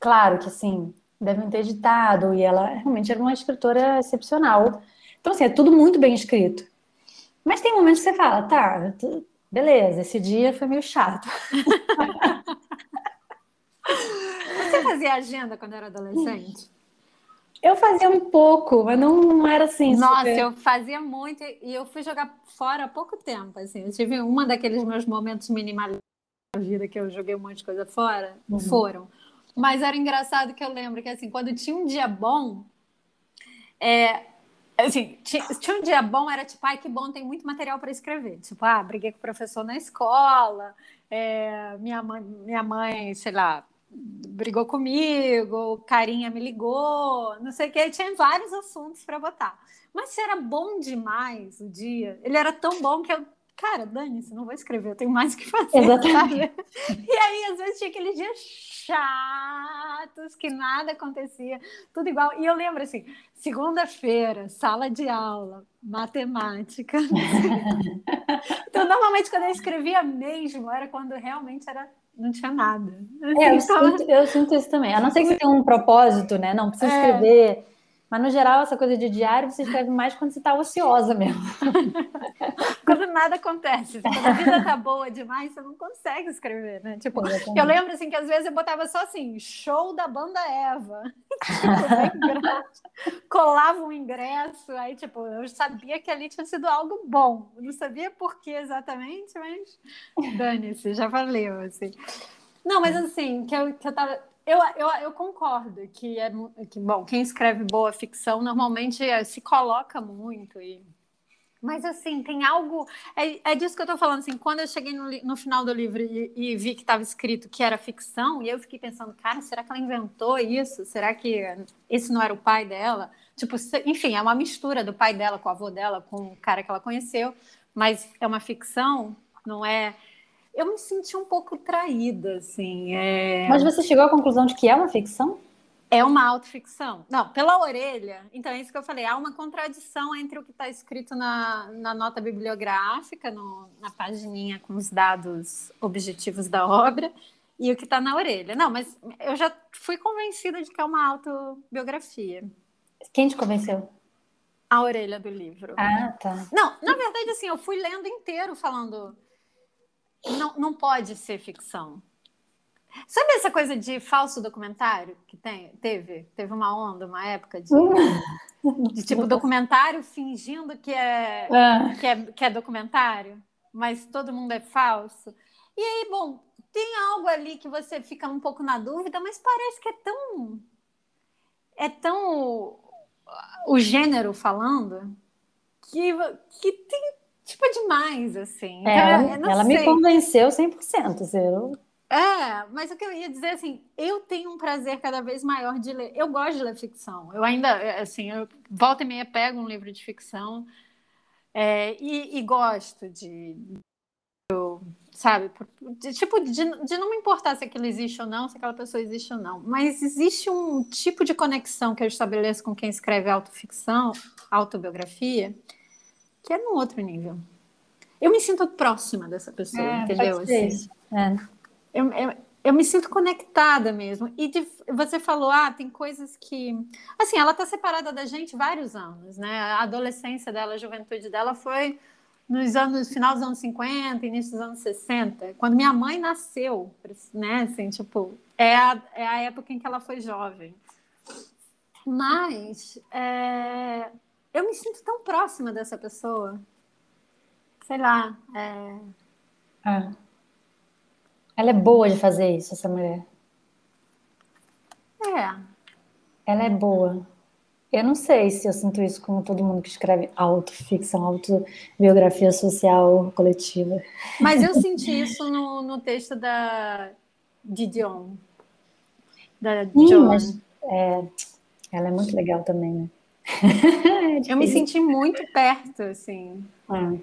Claro que, sim, devem ter editado. E ela realmente era uma escritora excepcional. Então, assim, é tudo muito bem escrito. Mas tem momentos que você fala, tá, beleza, esse dia foi meio chato. Você fazia agenda quando era adolescente? Eu fazia um pouco, mas não, não era assim. Nossa, super... eu fazia muito e eu fui jogar fora há pouco tempo. Assim, eu tive uma daqueles meus momentos minimalistas da vida que eu joguei um monte de coisa fora. Uhum. Foram. Mas era engraçado que eu lembro que assim, quando tinha um dia bom, é, assim, tinha, tinha, um dia bom, era tipo, ai, que bom, tem muito material para escrever. Tipo, ah, briguei com o professor na escola, é, minha, mãe, minha mãe, sei lá, brigou comigo, carinha me ligou, não sei o que, tinha vários assuntos para botar. Mas se era bom demais o dia, ele era tão bom que eu, cara, dane-se, não vou escrever, eu tenho mais o que fazer. Exatamente. E aí, às vezes, tinha aqueles dias chatos, que nada acontecia, tudo igual. E eu lembro assim, segunda-feira, sala de aula, matemática. então, normalmente, quando eu escrevia mesmo, era quando realmente era não tinha nada. É, eu, sinto, eu, sinto, isso também. A não ser que você tenha um propósito, né? Não precisa é. escrever. Mas, no geral, essa coisa de diário você escreve mais quando você está ociosa mesmo. quando nada acontece. Quando a vida tá boa demais, você não consegue escrever, né? Tipo, eu lembro, assim, que às vezes eu botava só assim, show da banda Eva. colava um ingresso, aí, tipo, eu sabia que ali tinha sido algo bom. Eu não sabia por que exatamente, mas dane-se, já valeu, assim. Não, mas assim, que eu, que eu tava eu, eu, eu, concordo que é que bom quem escreve boa ficção normalmente é, se coloca muito e Mas assim, tem algo. É, é disso que eu estou falando. Assim, quando eu cheguei no, no final do livro e, e vi que estava escrito que era ficção, e eu fiquei pensando, cara, será que ela inventou isso? Será que esse não era o pai dela? Tipo, enfim, é uma mistura do pai dela com o avô dela, com o cara que ela conheceu, mas é uma ficção, não é. Eu me senti um pouco traída, assim. É... Mas você chegou à conclusão de que é uma ficção? É uma autoficção. Não, pela orelha. Então, é isso que eu falei. Há uma contradição entre o que está escrito na, na nota bibliográfica, no, na pagininha com os dados objetivos da obra, e o que está na orelha. Não, mas eu já fui convencida de que é uma autobiografia. Quem te convenceu? A orelha do livro. Ah, tá. Não, na verdade, assim, eu fui lendo inteiro falando. Não, não pode ser ficção. Sabe essa coisa de falso documentário que tem, teve? Teve uma onda, uma época de, de tipo documentário fingindo que é, ah. que, é, que é documentário, mas todo mundo é falso. E aí, bom, tem algo ali que você fica um pouco na dúvida, mas parece que é tão. É tão. O gênero falando que, que tem. Tipo, é demais, assim. É, então, ela me convenceu 100%. Eu é, mas o que eu ia dizer assim, eu tenho um prazer cada vez maior de ler. Eu gosto de ler ficção. Eu ainda, é, assim, eu volta e meia pego um livro de ficção é, e, e, gosto de, eu, sabe, de, tipo, de, de não me importar se aquilo existe ou não, se aquela pessoa existe ou não. Mas existe um tipo de conexão que eu estabeleço com quem escreve autoficção, autobiografia, que é num outro nível. Eu me sinto próxima dessa pessoa, é, entendeu? Assim. É eu, eu, eu me sinto conectada mesmo. E de, você falou, ah, tem coisas que. Assim, ela está separada da gente vários anos, né? A adolescência dela, a juventude dela foi nos anos, final dos anos 50, início dos anos 60, quando minha mãe nasceu, né? Assim, tipo, é a, é a época em que ela foi jovem. Mas é, eu me sinto tão próxima dessa pessoa. Sei lá. É... Ah. Ela é boa de fazer isso, essa mulher. É. Ela é boa. Eu não sei se eu sinto isso com todo mundo que escreve autoficção, autobiografia social coletiva. Mas eu senti isso no, no texto da Didion. Da Sim, mas, é, ela é muito legal também, né? é eu me senti muito perto, assim. Ah.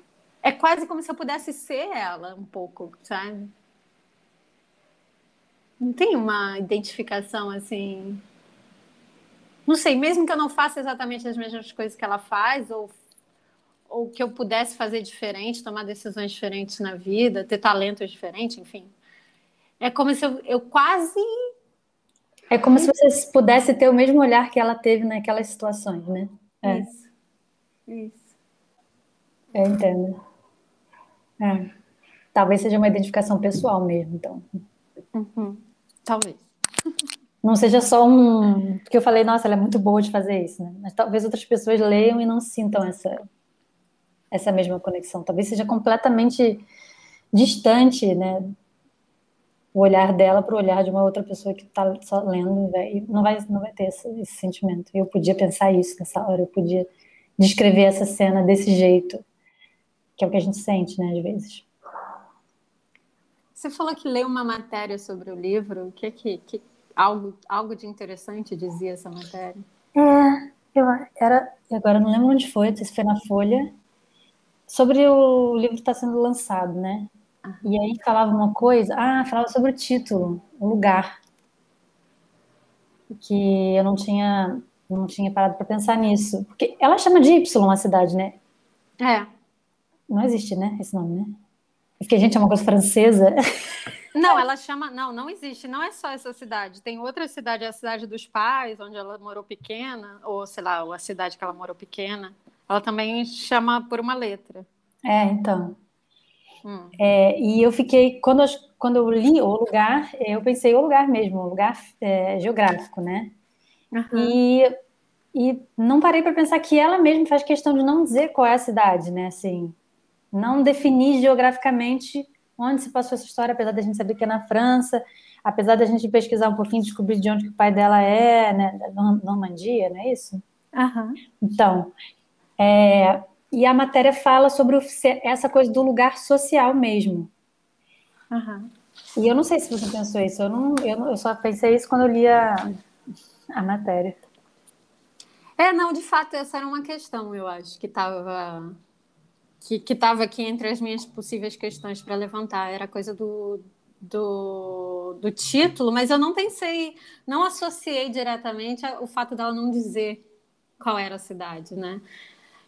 É quase como se eu pudesse ser ela um pouco, sabe? Não tem uma identificação assim. Não sei, mesmo que eu não faça exatamente as mesmas coisas que ela faz, ou, ou que eu pudesse fazer diferente, tomar decisões diferentes na vida, ter talentos diferentes, enfim. É como se eu, eu quase. É como se você pudesse ter o mesmo olhar que ela teve naquelas situações, né? É. Isso. Isso. Eu entendo. É. Talvez seja uma identificação pessoal mesmo, então. Uhum. Talvez. Não seja só um. Porque eu falei, nossa, ela é muito boa de fazer isso, né? Mas talvez outras pessoas leiam e não sintam essa, essa mesma conexão. Talvez seja completamente distante, né? O olhar dela para o olhar de uma outra pessoa que está só lendo e não vai, não vai ter esse, esse sentimento. Eu podia pensar isso nessa hora, eu podia descrever essa cena desse jeito, que é o que a gente sente, né, às vezes. Você falou que leu uma matéria sobre o livro. O que que, que algo, algo de interessante dizia essa matéria? É, eu era, agora não lembro onde foi, se foi na Folha, sobre o livro que está sendo lançado, né? E aí falava uma coisa, ah, falava sobre o título, o lugar, que eu não tinha, não tinha parado para pensar nisso, porque ela chama de Y a cidade, né? É. Não existe, né, esse nome, né? Porque a gente é uma coisa francesa. Não, ela chama. Não, não existe. Não é só essa cidade. Tem outra cidade, é a cidade dos pais, onde ela morou pequena, ou sei lá, a cidade que ela morou pequena. Ela também chama por uma letra. É, então. Hum. É, e eu fiquei, quando eu, quando eu li o lugar, eu pensei o lugar mesmo, o lugar é, geográfico, né? Uhum. E, e não parei para pensar que ela mesma faz questão de não dizer qual é a cidade, né? Assim, não definir geograficamente onde se passou essa história, apesar da gente saber que é na França, apesar da gente pesquisar um pouquinho, descobrir de onde o pai dela é, né, da Normandia, não é isso? Uhum. Então, é, e a matéria fala sobre o, essa coisa do lugar social mesmo. Uhum. E eu não sei se você pensou isso, eu, não, eu, eu só pensei isso quando eu li a, a matéria. É, não, de fato, essa era uma questão, eu acho, que estava que estava aqui entre as minhas possíveis questões para levantar. Era a coisa do, do, do, título, mas eu não pensei, não associei diretamente o fato dela não dizer qual era a cidade, né?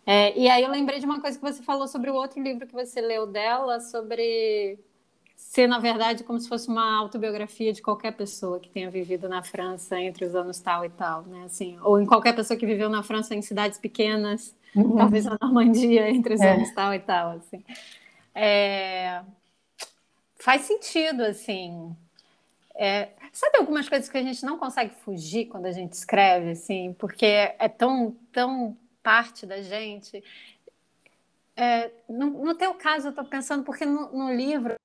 É, e aí eu lembrei de uma coisa que você falou sobre o outro livro que você leu dela, sobre ser, na verdade, como se fosse uma autobiografia de qualquer pessoa que tenha vivido na França entre os anos tal e tal, né? Assim, ou em qualquer pessoa que viveu na França em cidades pequenas, uhum. talvez na Normandia entre os é. anos tal e tal, assim. É... Faz sentido, assim. É... Sabe algumas coisas que a gente não consegue fugir quando a gente escreve, assim, porque é tão, tão parte da gente. É, no, no, teu caso, eu estou pensando, porque no, no, livro,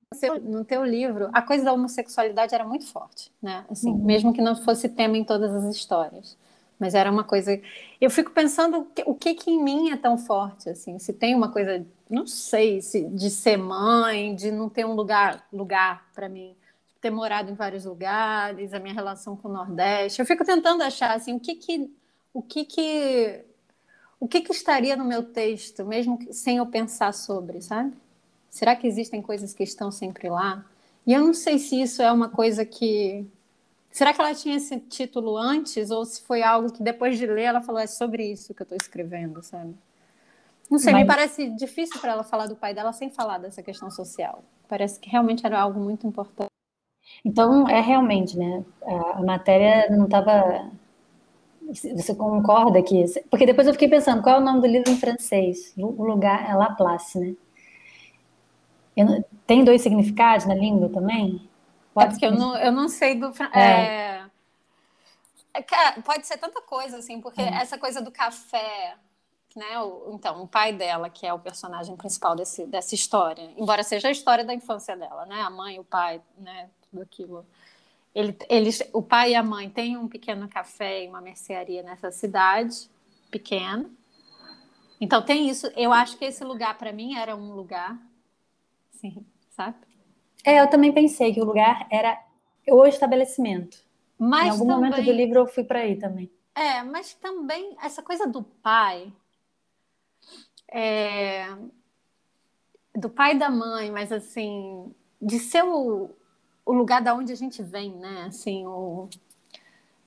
no teu livro, a coisa da homossexualidade era muito forte, né? Assim, uhum. Mesmo que não fosse tema em todas as histórias. Mas era uma coisa. Eu fico pensando o que, que em mim é tão forte, assim. Se tem uma coisa, não sei, se, de ser mãe, de não ter um lugar, lugar para mim, ter morado em vários lugares, a minha relação com o Nordeste. Eu fico tentando achar, assim, o que que, o que que o que, que estaria no meu texto, mesmo sem eu pensar sobre, sabe? Será que existem coisas que estão sempre lá? E eu não sei se isso é uma coisa que. Será que ela tinha esse título antes, ou se foi algo que depois de ler ela falou, é sobre isso que eu estou escrevendo, sabe? Não sei, Mas... me parece difícil para ela falar do pai dela sem falar dessa questão social. Parece que realmente era algo muito importante. Então, é realmente, né? A matéria não estava você concorda que. Porque depois eu fiquei pensando, qual é o nome do livro em francês? O lugar é La Place, né? Tem dois significados na língua também? Pode é porque eu não, eu não sei do. É. É... É, pode ser tanta coisa, assim, porque é. essa coisa do café, né? O, então, o pai dela, que é o personagem principal desse, dessa história, embora seja a história da infância dela, né? A mãe, o pai, né? Tudo aquilo ele, eles, o pai e a mãe têm um pequeno café e uma mercearia nessa cidade pequena. Então tem isso. Eu acho que esse lugar para mim era um lugar, sim, sabe? É, eu também pensei que o lugar era o estabelecimento. Mas em algum também, momento do livro eu fui para aí também. É, mas também essa coisa do pai, é, do pai e da mãe, mas assim, de ser o, o lugar da onde a gente vem, né? Assim, o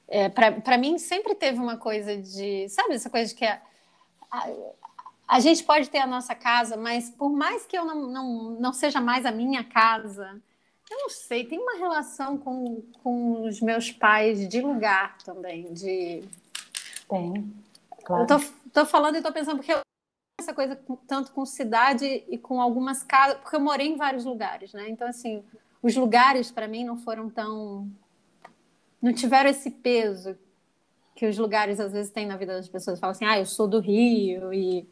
é, para mim sempre teve uma coisa de, sabe, essa coisa de que a, a, a, gente pode ter a nossa casa, mas por mais que eu não, não, não seja mais a minha casa, eu não sei, tem uma relação com, com os meus pais de lugar também, de... Tem, claro. Eu tô, tô falando e tô pensando, porque eu essa coisa tanto com cidade e com algumas casas, porque eu morei em vários lugares, né? Então, assim, os lugares para mim não foram tão não tiveram esse peso que os lugares às vezes têm na vida das pessoas. Falam assim, ah, eu sou do Rio e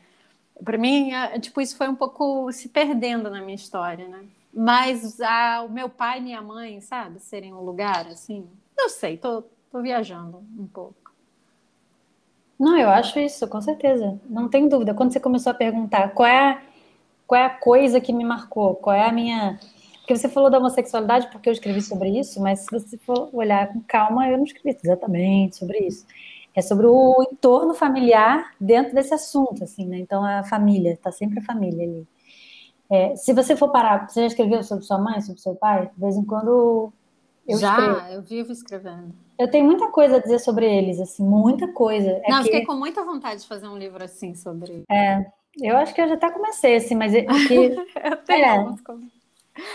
para mim, é, tipo, isso foi um pouco se perdendo na minha história, né? Mas a, o meu pai e minha mãe, sabe, serem um lugar assim, não sei, tô, tô viajando um pouco. Não, eu acho isso, com certeza. Não tem dúvida. Quando você começou a perguntar qual é a, qual é a coisa que me marcou, qual é a minha porque você falou da homossexualidade porque eu escrevi sobre isso, mas se você for olhar com calma, eu não escrevi exatamente sobre isso. É sobre o entorno familiar dentro desse assunto, assim, né? Então a família, tá sempre a família ali. É, se você for parar, você já escreveu sobre sua mãe, sobre seu pai? De vez em quando eu já, escrevo. eu vivo escrevendo. Eu tenho muita coisa a dizer sobre eles, assim, muita coisa. É não, que... fiquei com muita vontade de fazer um livro assim sobre. É, eu acho que eu já até comecei, assim, mas é que... eu tenho é,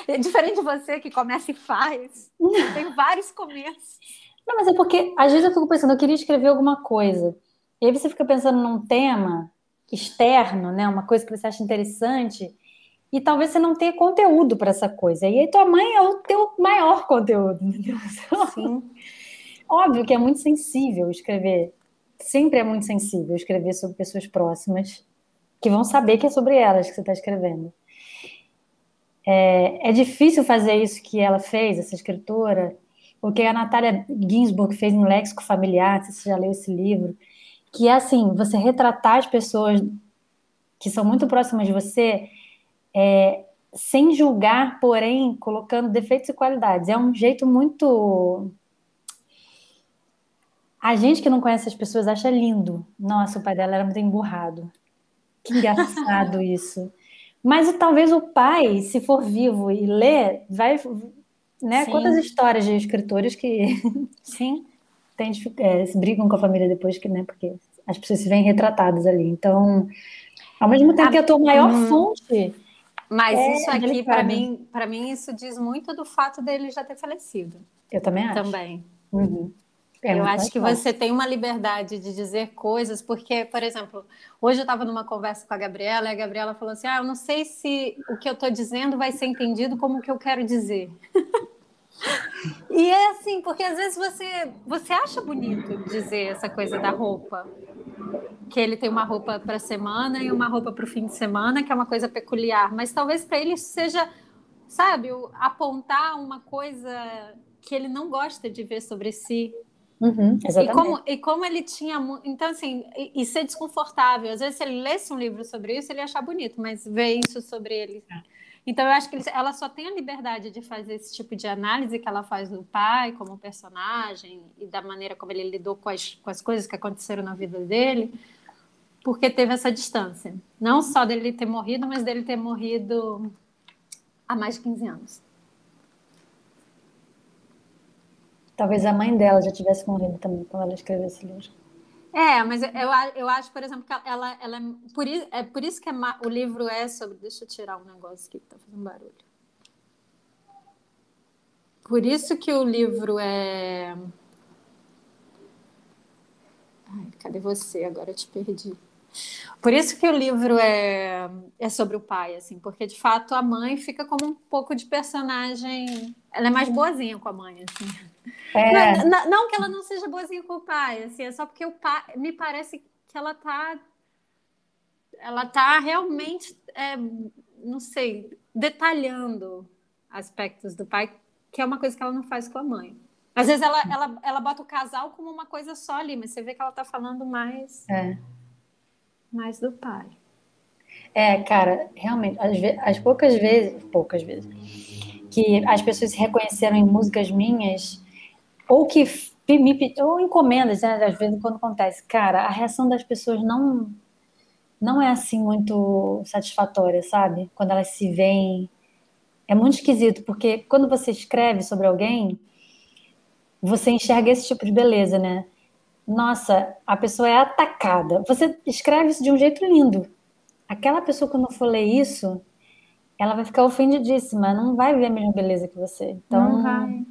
é diferente de você que começa e faz. Tem vários começos. Não, mas é porque às vezes eu fico pensando, eu queria escrever alguma coisa. E aí você fica pensando num tema externo, né? Uma coisa que você acha interessante, e talvez você não tenha conteúdo para essa coisa. E aí tua mãe é o teu maior conteúdo, entendeu? Sim. Óbvio que é muito sensível escrever. Sempre é muito sensível escrever sobre pessoas próximas que vão saber que é sobre elas que você está escrevendo. É, é difícil fazer isso que ela fez, essa escritora, porque a Natália Ginsburg fez no Léxico Familiar, se você já leu esse livro, que é assim, você retratar as pessoas que são muito próximas de você, é, sem julgar, porém colocando defeitos e qualidades. É um jeito muito. A gente que não conhece as pessoas acha lindo. Nossa, o pai dela era muito emburrado. Que engraçado isso. Mas talvez o pai, se for vivo e ler, vai. Né? Sim. Quantas histórias de escritores que Sim. tem, é, se brigam com a família depois, que, né? Porque as pessoas se veem retratadas ali. Então, ao mesmo tempo que a tua maior Hum. fonte. Mas É, isso aqui, para mim, para mim, isso diz muito do fato dele já ter falecido Eu também acho. também. Uhum. É eu acho que fácil. você tem uma liberdade de dizer coisas, porque, por exemplo, hoje eu estava numa conversa com a Gabriela e a Gabriela falou assim: Ah, eu não sei se o que eu estou dizendo vai ser entendido como o que eu quero dizer. e é assim, porque às vezes você, você acha bonito dizer essa coisa da roupa. Que ele tem uma roupa para semana e uma roupa para o fim de semana, que é uma coisa peculiar, mas talvez para ele isso seja, sabe, apontar uma coisa que ele não gosta de ver sobre si. Uhum, E como, e como ele tinha. Então, assim, e, e ser desconfortável. Às vezes, se ele lesse um livro sobre isso, ele ia achar bonito, mas ver isso sobre ele. Então, eu acho que ele- ela só tem a liberdade de fazer esse tipo de análise que ela faz do pai como personagem e da maneira como ele lidou com as, com as coisas que aconteceram na vida dele, porque teve essa distância. Não só dele ter morrido, mas dele ter morrido há mais de 15 anos. Talvez a mãe dela já tivesse morrido também quando ela escreveu esse livro. É, mas eu, eu acho, por exemplo, que ela, ela é, por isso, é por isso que é o livro é sobre. Deixa eu tirar um negócio aqui que tá fazendo barulho. Por isso que o livro é. Ai, cadê você? Agora eu te perdi. Por isso que o livro é, é sobre o pai, assim, porque de fato a mãe fica como um pouco de personagem. Ela é mais boazinha com a mãe, assim. É, Não, não- não que ela não seja boazinha com o pai, assim, é só porque o pai me parece que ela tá ela tá realmente é, não sei, detalhando aspectos do pai, que é uma coisa que ela não faz com a mãe. Às vezes ela, ela, ela bota o casal como uma coisa só ali, mas você vê que ela tá falando mais, é. mais do pai. É, cara, realmente, ve- as poucas vezes, poucas vezes, que as pessoas se reconheceram em músicas minhas, ou que me ou encomendas, né, às vezes quando acontece, cara, a reação das pessoas não não é assim muito satisfatória, sabe? Quando elas se veem, é muito esquisito, porque quando você escreve sobre alguém, você enxerga esse tipo de beleza, né? Nossa, a pessoa é atacada. Você escreve isso de um jeito lindo. Aquela pessoa, quando for ler isso, ela vai ficar ofendidíssima, não vai ver a mesma beleza que você. Então, Não vai.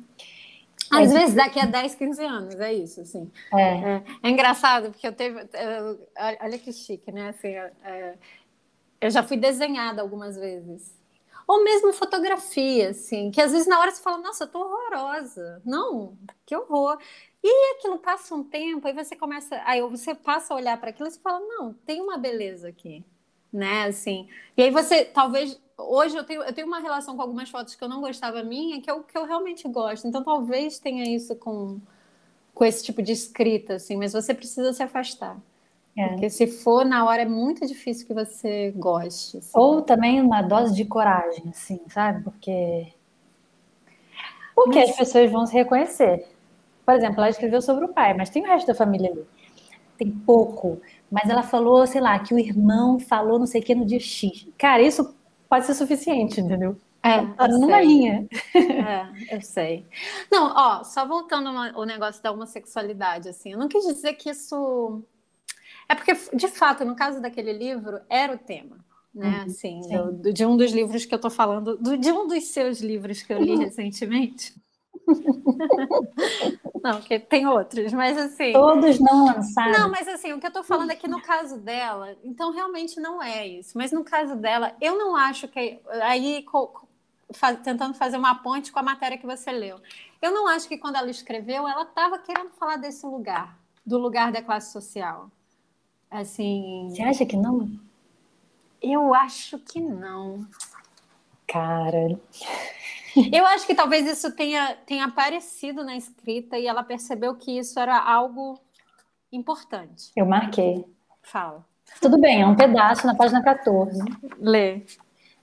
Às vezes daqui a 10, 15 anos, é isso, assim. é, É, é engraçado, porque eu teve. eu- olha que chique, né? Assim, é, eu já fui desenhada algumas vezes. Ou mesmo fotografia, assim, que às vezes na hora você fala, nossa, eu tô horrorosa. Não, que horror. E aquilo passa um tempo, aí você começa. Aí você passa a olhar para aquilo e você fala, não, tem uma beleza aqui. Né, assim. E aí você, talvez, hoje eu tenho, eu tenho uma relação com algumas fotos que eu não gostava minha, que eu, que eu realmente gosto. Então talvez tenha isso com, com esse tipo de escrita, assim, mas você precisa se afastar. é. Porque se for na hora é muito difícil que você goste. assim. Ou também uma dose de coragem, assim, sabe? Porque. Porque Mas- as pessoas vão se reconhecer. Por exemplo, ela escreveu sobre o pai, mas tem o resto da família ali. Tem pouco. Mas ela falou, sei lá, que o irmão falou não sei o que no dia X. Cara, isso pode ser suficiente, entendeu? É, Tá numa sei. linha. É, eu sei. Não, ó, só voltando ao negócio da homossexualidade, assim, eu não quis dizer que isso. É porque, de fato, no caso daquele livro, era o tema, né? Uhum, assim, sim. do- do- de um dos livros que eu tô falando, do- de um dos seus livros que eu li recentemente. não, que tem outros, mas assim. Todos não lançados. Não, mas assim, o que eu tô falando é que no caso dela, então realmente não é isso. Mas no caso dela, eu não acho que. Aí, co- fa- tentando fazer uma ponte com a matéria que você leu. Eu não acho que quando ela escreveu, ela estava querendo falar desse lugar, do lugar da classe social. Assim, Você acha que não? eu acho que não. Cara, Eu acho que talvez isso tenha, tenha aparecido na escrita e ela percebeu que isso era algo importante. eu marquei. Fala. Tudo bem, é um pedaço na página 14. Lê.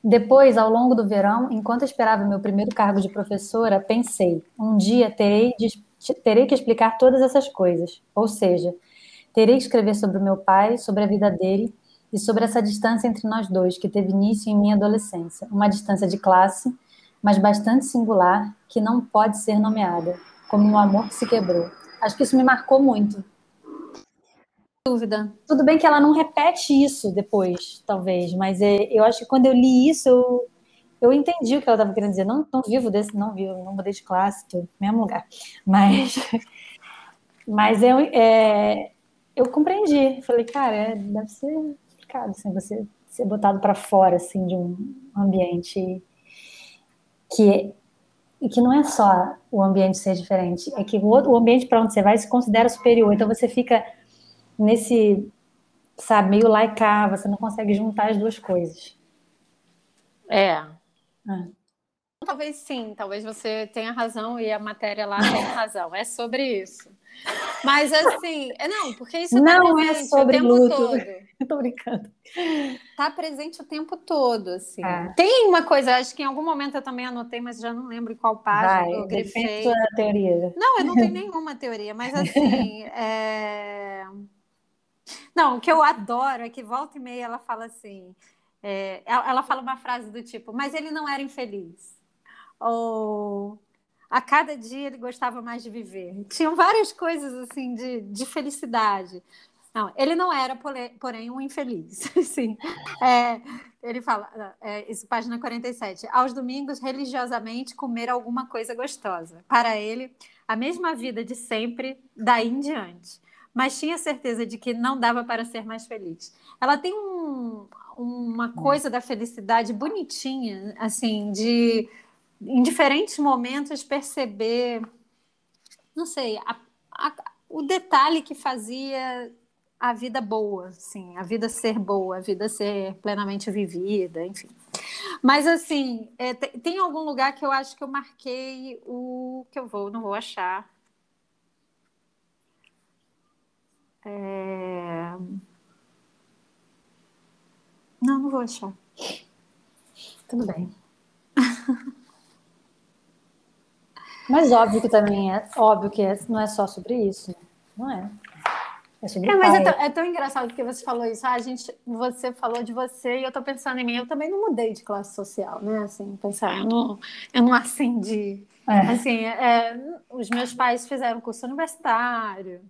Depois, ao longo do verão, enquanto esperava meu primeiro cargo de professora, pensei: um dia terei, de, terei que explicar todas essas coisas. Ou seja, terei que escrever sobre o meu pai, sobre a vida dele e sobre essa distância entre nós dois, que teve início em minha adolescência. Uma distância de classe, mas bastante singular, que não pode ser nomeada, como um amor que se quebrou. Acho que isso me marcou muito. Dúvida. Tudo bem que ela não repete isso depois, talvez, mas é, eu acho que quando eu li isso, eu, eu entendi o que ela estava querendo dizer. Não, não vivo desse, não vivo, não mudei de classe, tô no mesmo lugar. Mas, mas eu, é, eu compreendi. Falei, cara, é, deve ser complicado assim, você ser botado para fora assim de um ambiente que e que não é só o ambiente ser diferente, é que o, o ambiente para onde você vai se considera superior. Então você fica nesse, sabe, meio laicar, você não consegue juntar as duas coisas. É. é. Talvez sim, talvez você tenha razão e a matéria lá tenha razão. É sobre isso. Mas assim, é, não, porque isso tá não é sobre o tempo luto. todo. Eu tô brincando. Tá presente o tempo todo, assim. É. Tem uma coisa, acho que em algum momento eu também anotei, mas já não lembro em qual página Vai, eu grifei. Sua teoria. Não, eu não tenho nenhuma teoria, mas assim, é... Não, o que eu adoro é que volta e meia ela fala assim, é... ela fala uma frase do tipo, mas ele não era infeliz. Ou a cada dia ele gostava mais de viver. Tinham várias coisas assim de, de felicidade. Não, ele não era, porém, um infeliz. Sim. É, ele fala, é, isso, página 47. Aos domingos, religiosamente, comer alguma coisa gostosa. Para ele, a mesma vida de sempre, daí em diante. Mas tinha certeza de que não dava para ser mais feliz. Ela tem um, uma coisa da felicidade bonitinha, assim, de em diferentes momentos perceber, não sei, a, a, o detalhe que fazia a vida boa, assim, a vida ser boa, a vida ser plenamente vivida, enfim. Mas assim, é, tem, tem algum lugar que eu acho que eu marquei o que eu vou, não vou achar. É... Não, não vou achar. Tudo bem. Mas óbvio que também é óbvio que é, não é só sobre isso, não é? É, é mas é tão, é tão, engraçado porque você falou isso. Ah, a gente, você falou de você e eu tô pensando em mim. Eu também não mudei de classe social, né? Assim, pensar, eu não, eu não acendi. É. Assim, é, os meus pais fizeram curso universitário,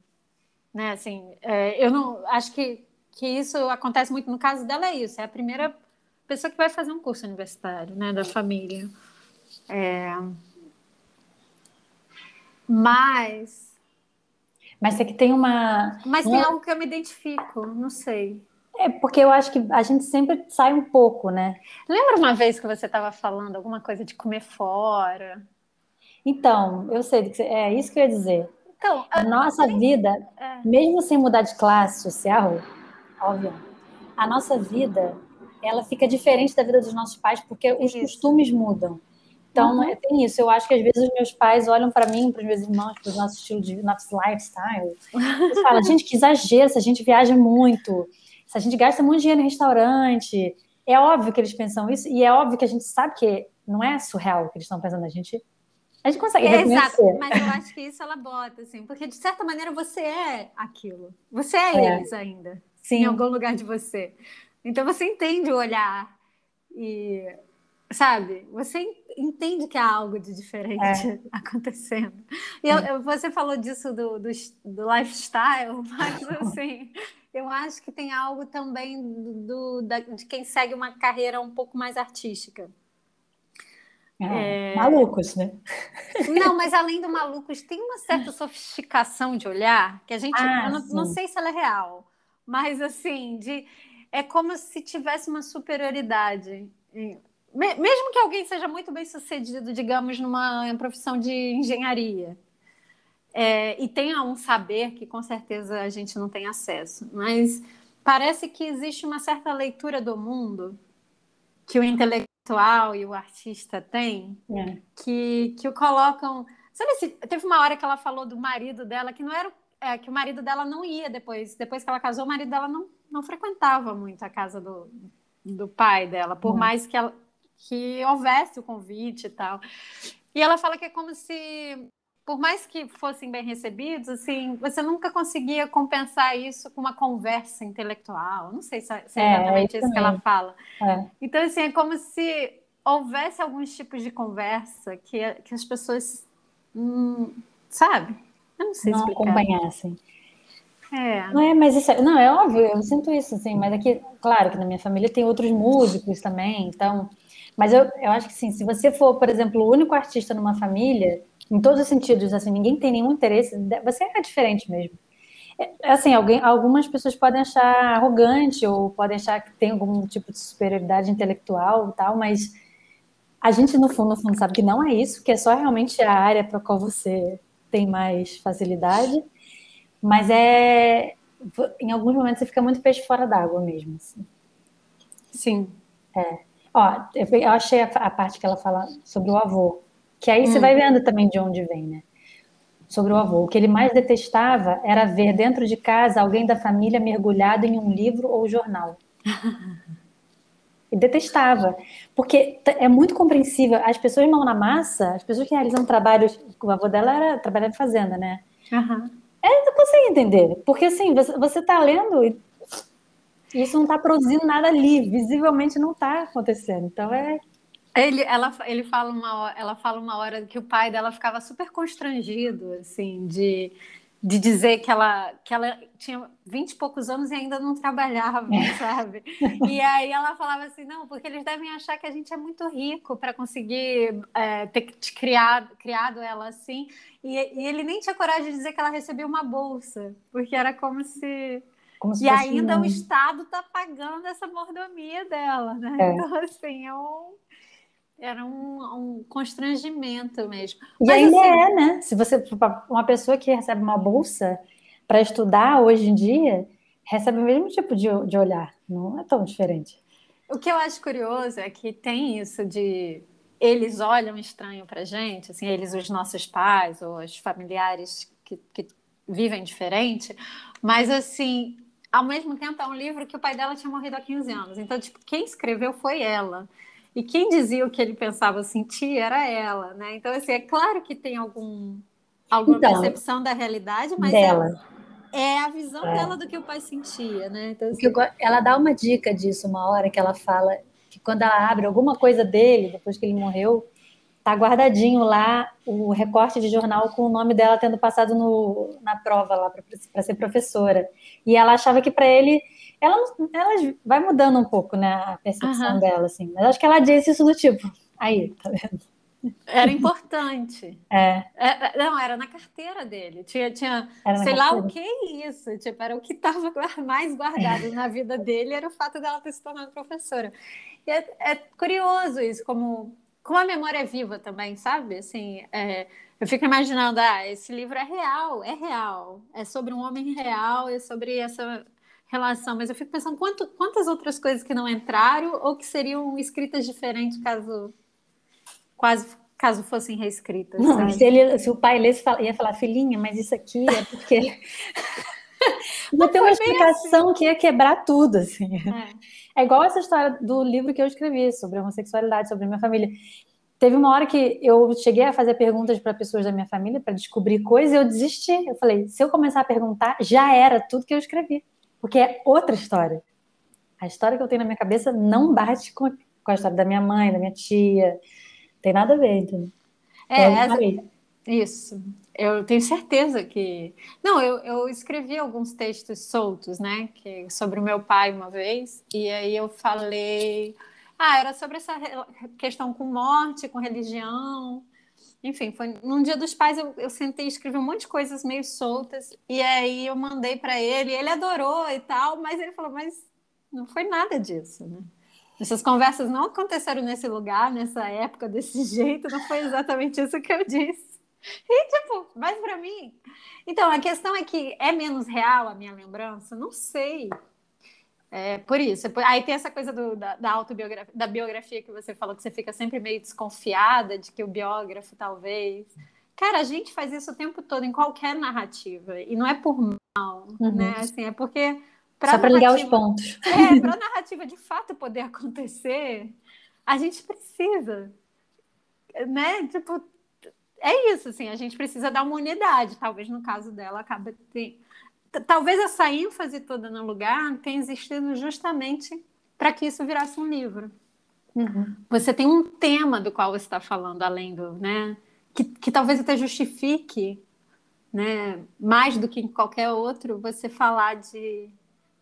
né? Assim, é, eu não acho que que isso acontece muito no caso dela é isso. É a primeira pessoa que vai fazer um curso universitário, né? Da família. É, mas. Mas é que tem uma. Mas tem algo que eu me identifico, não sei. É porque eu acho que a gente sempre sai um pouco, né? Lembra uma vez que você estava falando alguma coisa de comer fora? Então, eu sei, é isso que eu ia dizer. Então, a nossa vida, é. mesmo sem mudar de classe social, óbvio, a nossa vida, ela fica diferente da vida dos nossos pais porque os costumes mudam. Então, é, tem isso. Eu acho que às vezes os meus pais olham para mim, para os meus irmãos, para o nosso estilo de nosso lifestyle, e falam: gente, que exagero, se a gente viaja muito, se a gente gasta muito dinheiro em restaurante. É óbvio que eles pensam isso, e é óbvio que a gente sabe que não é surreal o que eles estão pensando. A gente, a gente consegue é. Exato, mas eu acho que isso ela bota, assim, porque de certa maneira você é aquilo. Você é, é. eles ainda. Sim. Em algum lugar de você. Então você entende o olhar. E sabe? Você entende que há algo de diferente é. acontecendo. E eu, eu, você falou disso do, do, do, lifestyle, mas assim, eu acho que tem algo também do, da, de quem segue uma carreira um pouco mais artística. É, é... Malucos, né? Não, mas além do malucos, tem uma certa sofisticação de olhar que a gente. Ah, não, não sei se ela é real, mas assim, de, é como se tivesse uma superioridade mesmo que alguém seja muito bem sucedido, digamos, numa profissão de engenharia, é, e tenha um saber que com certeza a gente não tem acesso, mas parece que existe uma certa leitura do mundo que o intelectual e o artista têm, é. que, que o colocam. Sabe se teve uma hora que ela falou do marido dela que não era é, que o marido dela não ia depois, depois que ela casou, o marido dela não não frequentava muito a casa do, do pai dela, por mais que, ela, que houvesse o convite e tal. E ela fala que é como se, por mais que fossem bem recebidos, assim, você nunca conseguia compensar isso com uma conversa intelectual. Não sei se é, se é, é exatamente isso, isso que ela fala. É. Então, assim, é como se houvesse alguns tipos de conversa que, que as pessoas, hum, sabe? Eu não sei não explicar. acompanhassem. É. Não é, mas isso é, não, é óbvio, eu sinto isso, assim, mas aqui, claro que na minha família tem outros músicos também, então, mas eu, eu acho que sim, se você for, por exemplo, o único artista numa família, em todos os sentidos, assim, ninguém tem nenhum interesse, você é diferente mesmo. É, assim, alguém, algumas pessoas podem achar arrogante ou podem achar que tem algum tipo de superioridade intelectual e tal, mas a gente, no fundo, no fundo, sabe que não é isso, que é só realmente a área para a qual você tem mais facilidade mas é. Em alguns momentos você fica muito peixe fora d'água mesmo. Assim. Sim. É. Ó, eu achei a, a, parte que ela fala sobre o avô. Que aí hum. você vai vendo também de onde vem, né? Sobre o avô. O que ele mais detestava era ver dentro de casa alguém da família mergulhado em um livro ou jornal. E detestava. Porque é muito compreensível. As pessoas mão na massa, as pessoas que realizam trabalhos. O avô dela era trabalhar em fazenda, né? Uhum. É, não consigo entender. Porque assim, você está lendo e isso não está produzindo nada ali, visivelmente não está acontecendo. Então é. Ele, ela, ele fala uma, ela fala uma hora que o pai dela ficava super constrangido, assim, de de dizer que ela, que ela tinha vinte e poucos anos e ainda não trabalhava, é. sabe? E aí ela falava assim, não, porque eles devem achar que a gente é muito rico para conseguir é, ter criado, criado ela assim. E, e, ele nem tinha coragem de dizer que ela recebeu uma bolsa, porque era como se... E ainda um... o Estado está pagando essa mordomia dela, né? É. Então, assim, é um era um, um constrangimento mesmo. E Mas, ainda assim, é, né? Se você uma pessoa que recebe uma bolsa para estudar hoje em dia recebe o mesmo tipo de, de olhar, não é tão diferente. O que eu acho curioso é que tem isso de eles olham estranho para gente, assim, eles, os nossos pais ou os familiares que, que vivem diferente, mas assim, ao mesmo tempo é um livro que o pai dela tinha morrido há 15 anos, então tipo, quem escreveu foi ela. E quem dizia o que ele pensava sentir era ela, né? Então, assim, é claro que tem algum, alguma então, percepção da realidade, mas dela. É, é a visão é. dela do que o pai sentia, né? Então, assim... Ela dá uma dica disso uma hora que ela fala que quando ela abre alguma coisa dele, depois que ele morreu, tá guardadinho lá o recorte de jornal com o nome dela tendo passado no, na prova lá para ser professora. E ela achava que para ele ela, ela vai mudando um pouco, né, a percepção uhum. dela, assim. Mas acho que ela disse isso do tipo, aí, tá vendo? Era importante. É. é. não, era na carteira dele. Tinha, tinha sei lá o que é isso. Tipo, era o que estava mais guardado na vida dele, era o fato dela ter se tornado professora. E é, é curioso isso, como, como a memória é viva também, sabe? Assim, é, eu fico imaginando, ah, esse livro é real, é real. É sobre um homem real, é sobre essa relação, mas eu fico pensando quanto, quantas outras coisas que não entraram ou que seriam escritas diferentes caso quase caso fossem reescritas. Não, se, ele, se o pai lesse, ia falar, filhinha, mas isso aqui é porque. Ia ter uma explicação assim. que ia quebrar tudo, assim. É. é igual essa história do livro que eu escrevi sobre homossexualidade, sobre minha família. Teve uma hora que eu cheguei a fazer perguntas para pessoas da minha família para descobrir coisas e eu desisti. Eu falei, se eu começar a perguntar, já era tudo que eu escrevi porque é outra história. A história que eu tenho na minha cabeça não bate com, a história da minha mãe, da minha tia. Tem nada a ver, entendeu? É, essa, isso. Eu tenho certeza que. Não, eu, eu escrevi alguns textos soltos, né? Que, sobre o meu pai uma vez, e aí eu falei. Ah, era sobre essa questão com morte, com religião. Enfim, foi num dia dos pais eu, eu sentei e escrevi um monte de coisas meio soltas e aí eu mandei para ele, ele adorou e tal, mas ele falou, mas não foi nada disso, né? Essas conversas não aconteceram nesse lugar, nessa época, desse jeito, não foi exatamente isso que eu disse. E tipo, mas para mim. Então, a questão é que é menos real a minha lembrança? Não sei. É, por isso. Aí tem essa coisa do, da, da, autobiografia, da biografia que você falou, que você fica sempre meio desconfiada de que o biógrafo talvez. Cara, a gente faz isso o tempo todo em qualquer narrativa. E não é por mal, uhum. né? Assim, é porque Só para ligar os pontos. É, para a narrativa de fato poder acontecer, a gente precisa, né? Tipo, é isso, assim, a gente precisa dar uma unidade. Talvez no caso dela acabe ter... Talvez essa ênfase toda no lugar tenha existido justamente para que isso virasse um livro. Uhum. Você tem um tema do qual você está falando, além do, né? Que, que talvez até justifique, né? Mais do que em qualquer outro, você falar de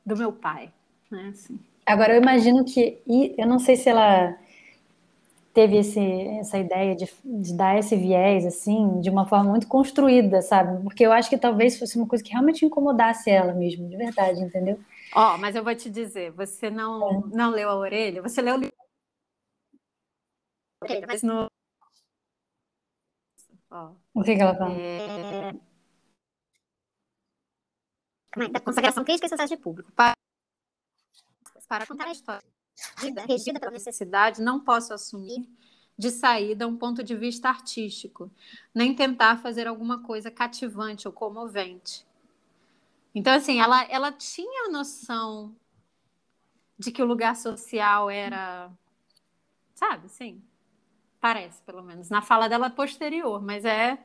do meu pai, né? Assim. Agora eu imagino que, eu não sei se ela teve esse, essa ideia de, de, dar esse viés, assim, de uma forma muito construída, sabe? Porque eu acho que talvez fosse uma coisa que realmente incomodasse ela mesmo, de verdade, entendeu? Ó, oh, mas eu vou te dizer, você não, é. não leu a orelha? Você leu o livro. Mas no... Oh. O que, que ela fala? É... Da consagração crítica e sucesso de público. Para, para contar a história regida pela necessidade, não posso assumir de saída um ponto de vista artístico, nem tentar fazer alguma coisa cativante ou comovente. Então, assim, ela, ela tinha noção de que o lugar social era, sabe, sim, parece, pelo menos, na fala dela posterior, mas é,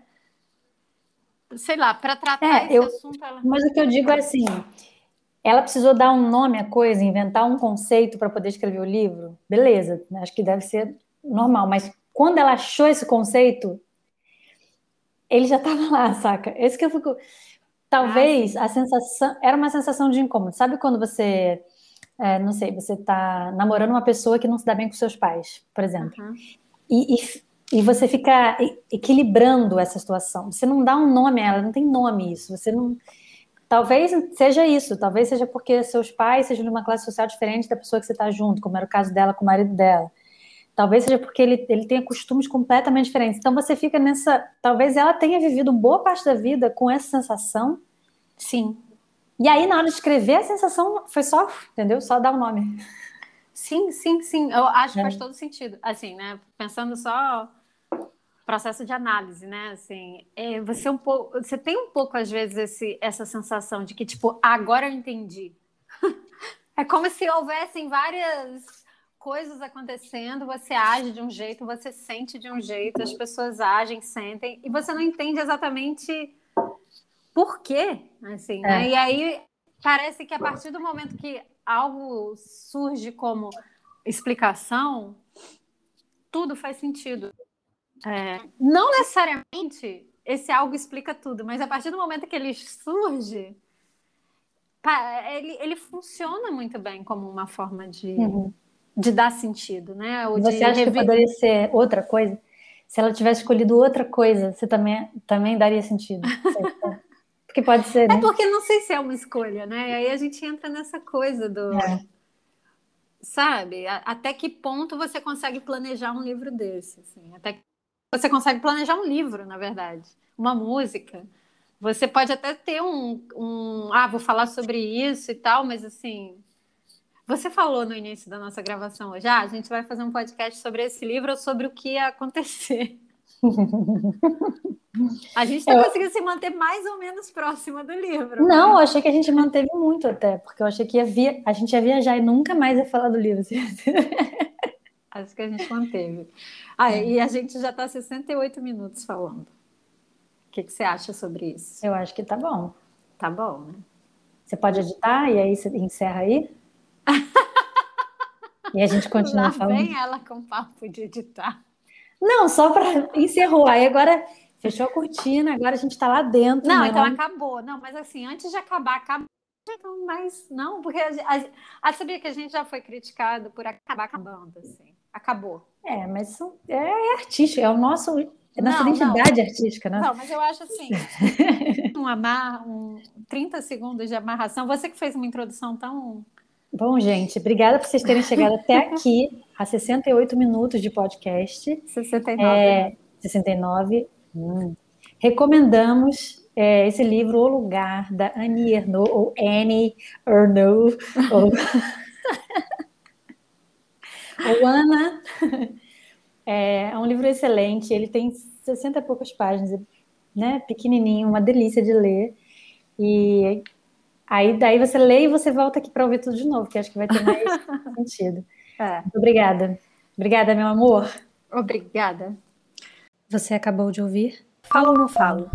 sei lá, para tratar é, esse eu, assunto... Ela... Mas o que eu digo é assim, ela precisou dar um nome à coisa, inventar um conceito para poder escrever o livro. Beleza, acho que deve ser normal, mas quando ela achou esse conceito, ele já estava lá, saca? Esse que eu fico. Talvez ah, a sensação. Era uma sensação de incômodo. Sabe quando você. É, não sei, você está namorando uma pessoa que não se dá bem com seus pais, por exemplo. Uhum. E, e, e, você fica equilibrando essa situação. Você não dá um nome a ela, não tem nome isso. Você não Talvez seja isso, talvez seja porque seus pais sejam de uma classe social diferente da pessoa que você está junto, como era o caso dela com o marido dela. Talvez seja porque ele, ele tenha costumes completamente diferentes. Então você fica nessa. Talvez ela tenha vivido boa parte da vida com essa sensação. Sim. E aí, na hora de escrever, a sensação foi só, entendeu? Só dar o um nome. Sim, sim, sim. Eu acho que é. faz todo sentido. Assim, né? Pensando só processo de análise, né? Assim, é, você um pouco, você tem um pouco às vezes esse, essa sensação de que tipo agora eu entendi. é como se houvessem várias coisas acontecendo, você age de um jeito, você sente de um jeito, as pessoas agem, sentem e você não entende exatamente por quê, assim, né? é. né? E aí parece que a partir do momento que algo surge como explicação, tudo faz sentido. É, não necessariamente esse algo explica tudo, mas a partir do momento que ele surge, ele, ele funciona muito bem como uma forma de, uhum. de dar sentido, né? Ou você acha que poderia ser outra coisa? Se ela tivesse escolhido outra coisa, você também, também daria sentido. porque pode ser. É né? É porque não sei se é uma escolha, né? E aí a gente entra nessa coisa do. É. Sabe? Até que ponto você consegue planejar um livro desse? Assim? Até que você consegue planejar um livro, na verdade, uma música. Você pode até ter um, um, ah, vou falar sobre isso e tal, mas assim, você falou no início da nossa gravação hoje, ah, a gente vai fazer um podcast sobre esse livro ou sobre o que ia acontecer. A gente está eu... conseguindo se manter mais ou menos próxima do livro. Não, eu achei que a gente manteve muito até, porque eu achei que ia via... a gente ia viajar e nunca mais ia falar do livro. Acho que a gente manteve. Ah, é. e a gente já está 68 minutos falando. O que, que você acha sobre isso? Eu acho que tá bom. Tá bom, né? Você pode editar e aí você encerra aí? e a gente continua Lá falando. Vem ela com papo de editar. Não, só para encerrou. Aí agora fechou a cortina, agora a gente está lá dentro. Não, né? então acabou. Não, mas assim, antes de acabar, acabou. Mas não, porque a, a, a, sabia que a gente já foi criticado por acabar acabando, assim acabou. É, mas é, é artístico, é o nosso é nossa não, identidade não. artística, né? Não, mas eu acho assim, um amar, um 30 segundos de amarração. Você que fez uma introdução tão. Bom, gente, obrigada por vocês terem chegado até aqui, a 68 minutos de podcast. 69. É, 69. Hum. Recomendamos é, esse livro, O Lugar, da Annie Ernaux, ou Annie Ernaux. ou... O Ana é, é um livro excelente, ele tem 60 e poucas páginas, né? Pequenininho, uma delícia de ler. E Aí daí você lê e você volta aqui para ouvir tudo de novo, que acho que vai ter mais sentido. É. Obrigada. Obrigada, meu amor. Obrigada. Você acabou de ouvir Falo ou Não Falo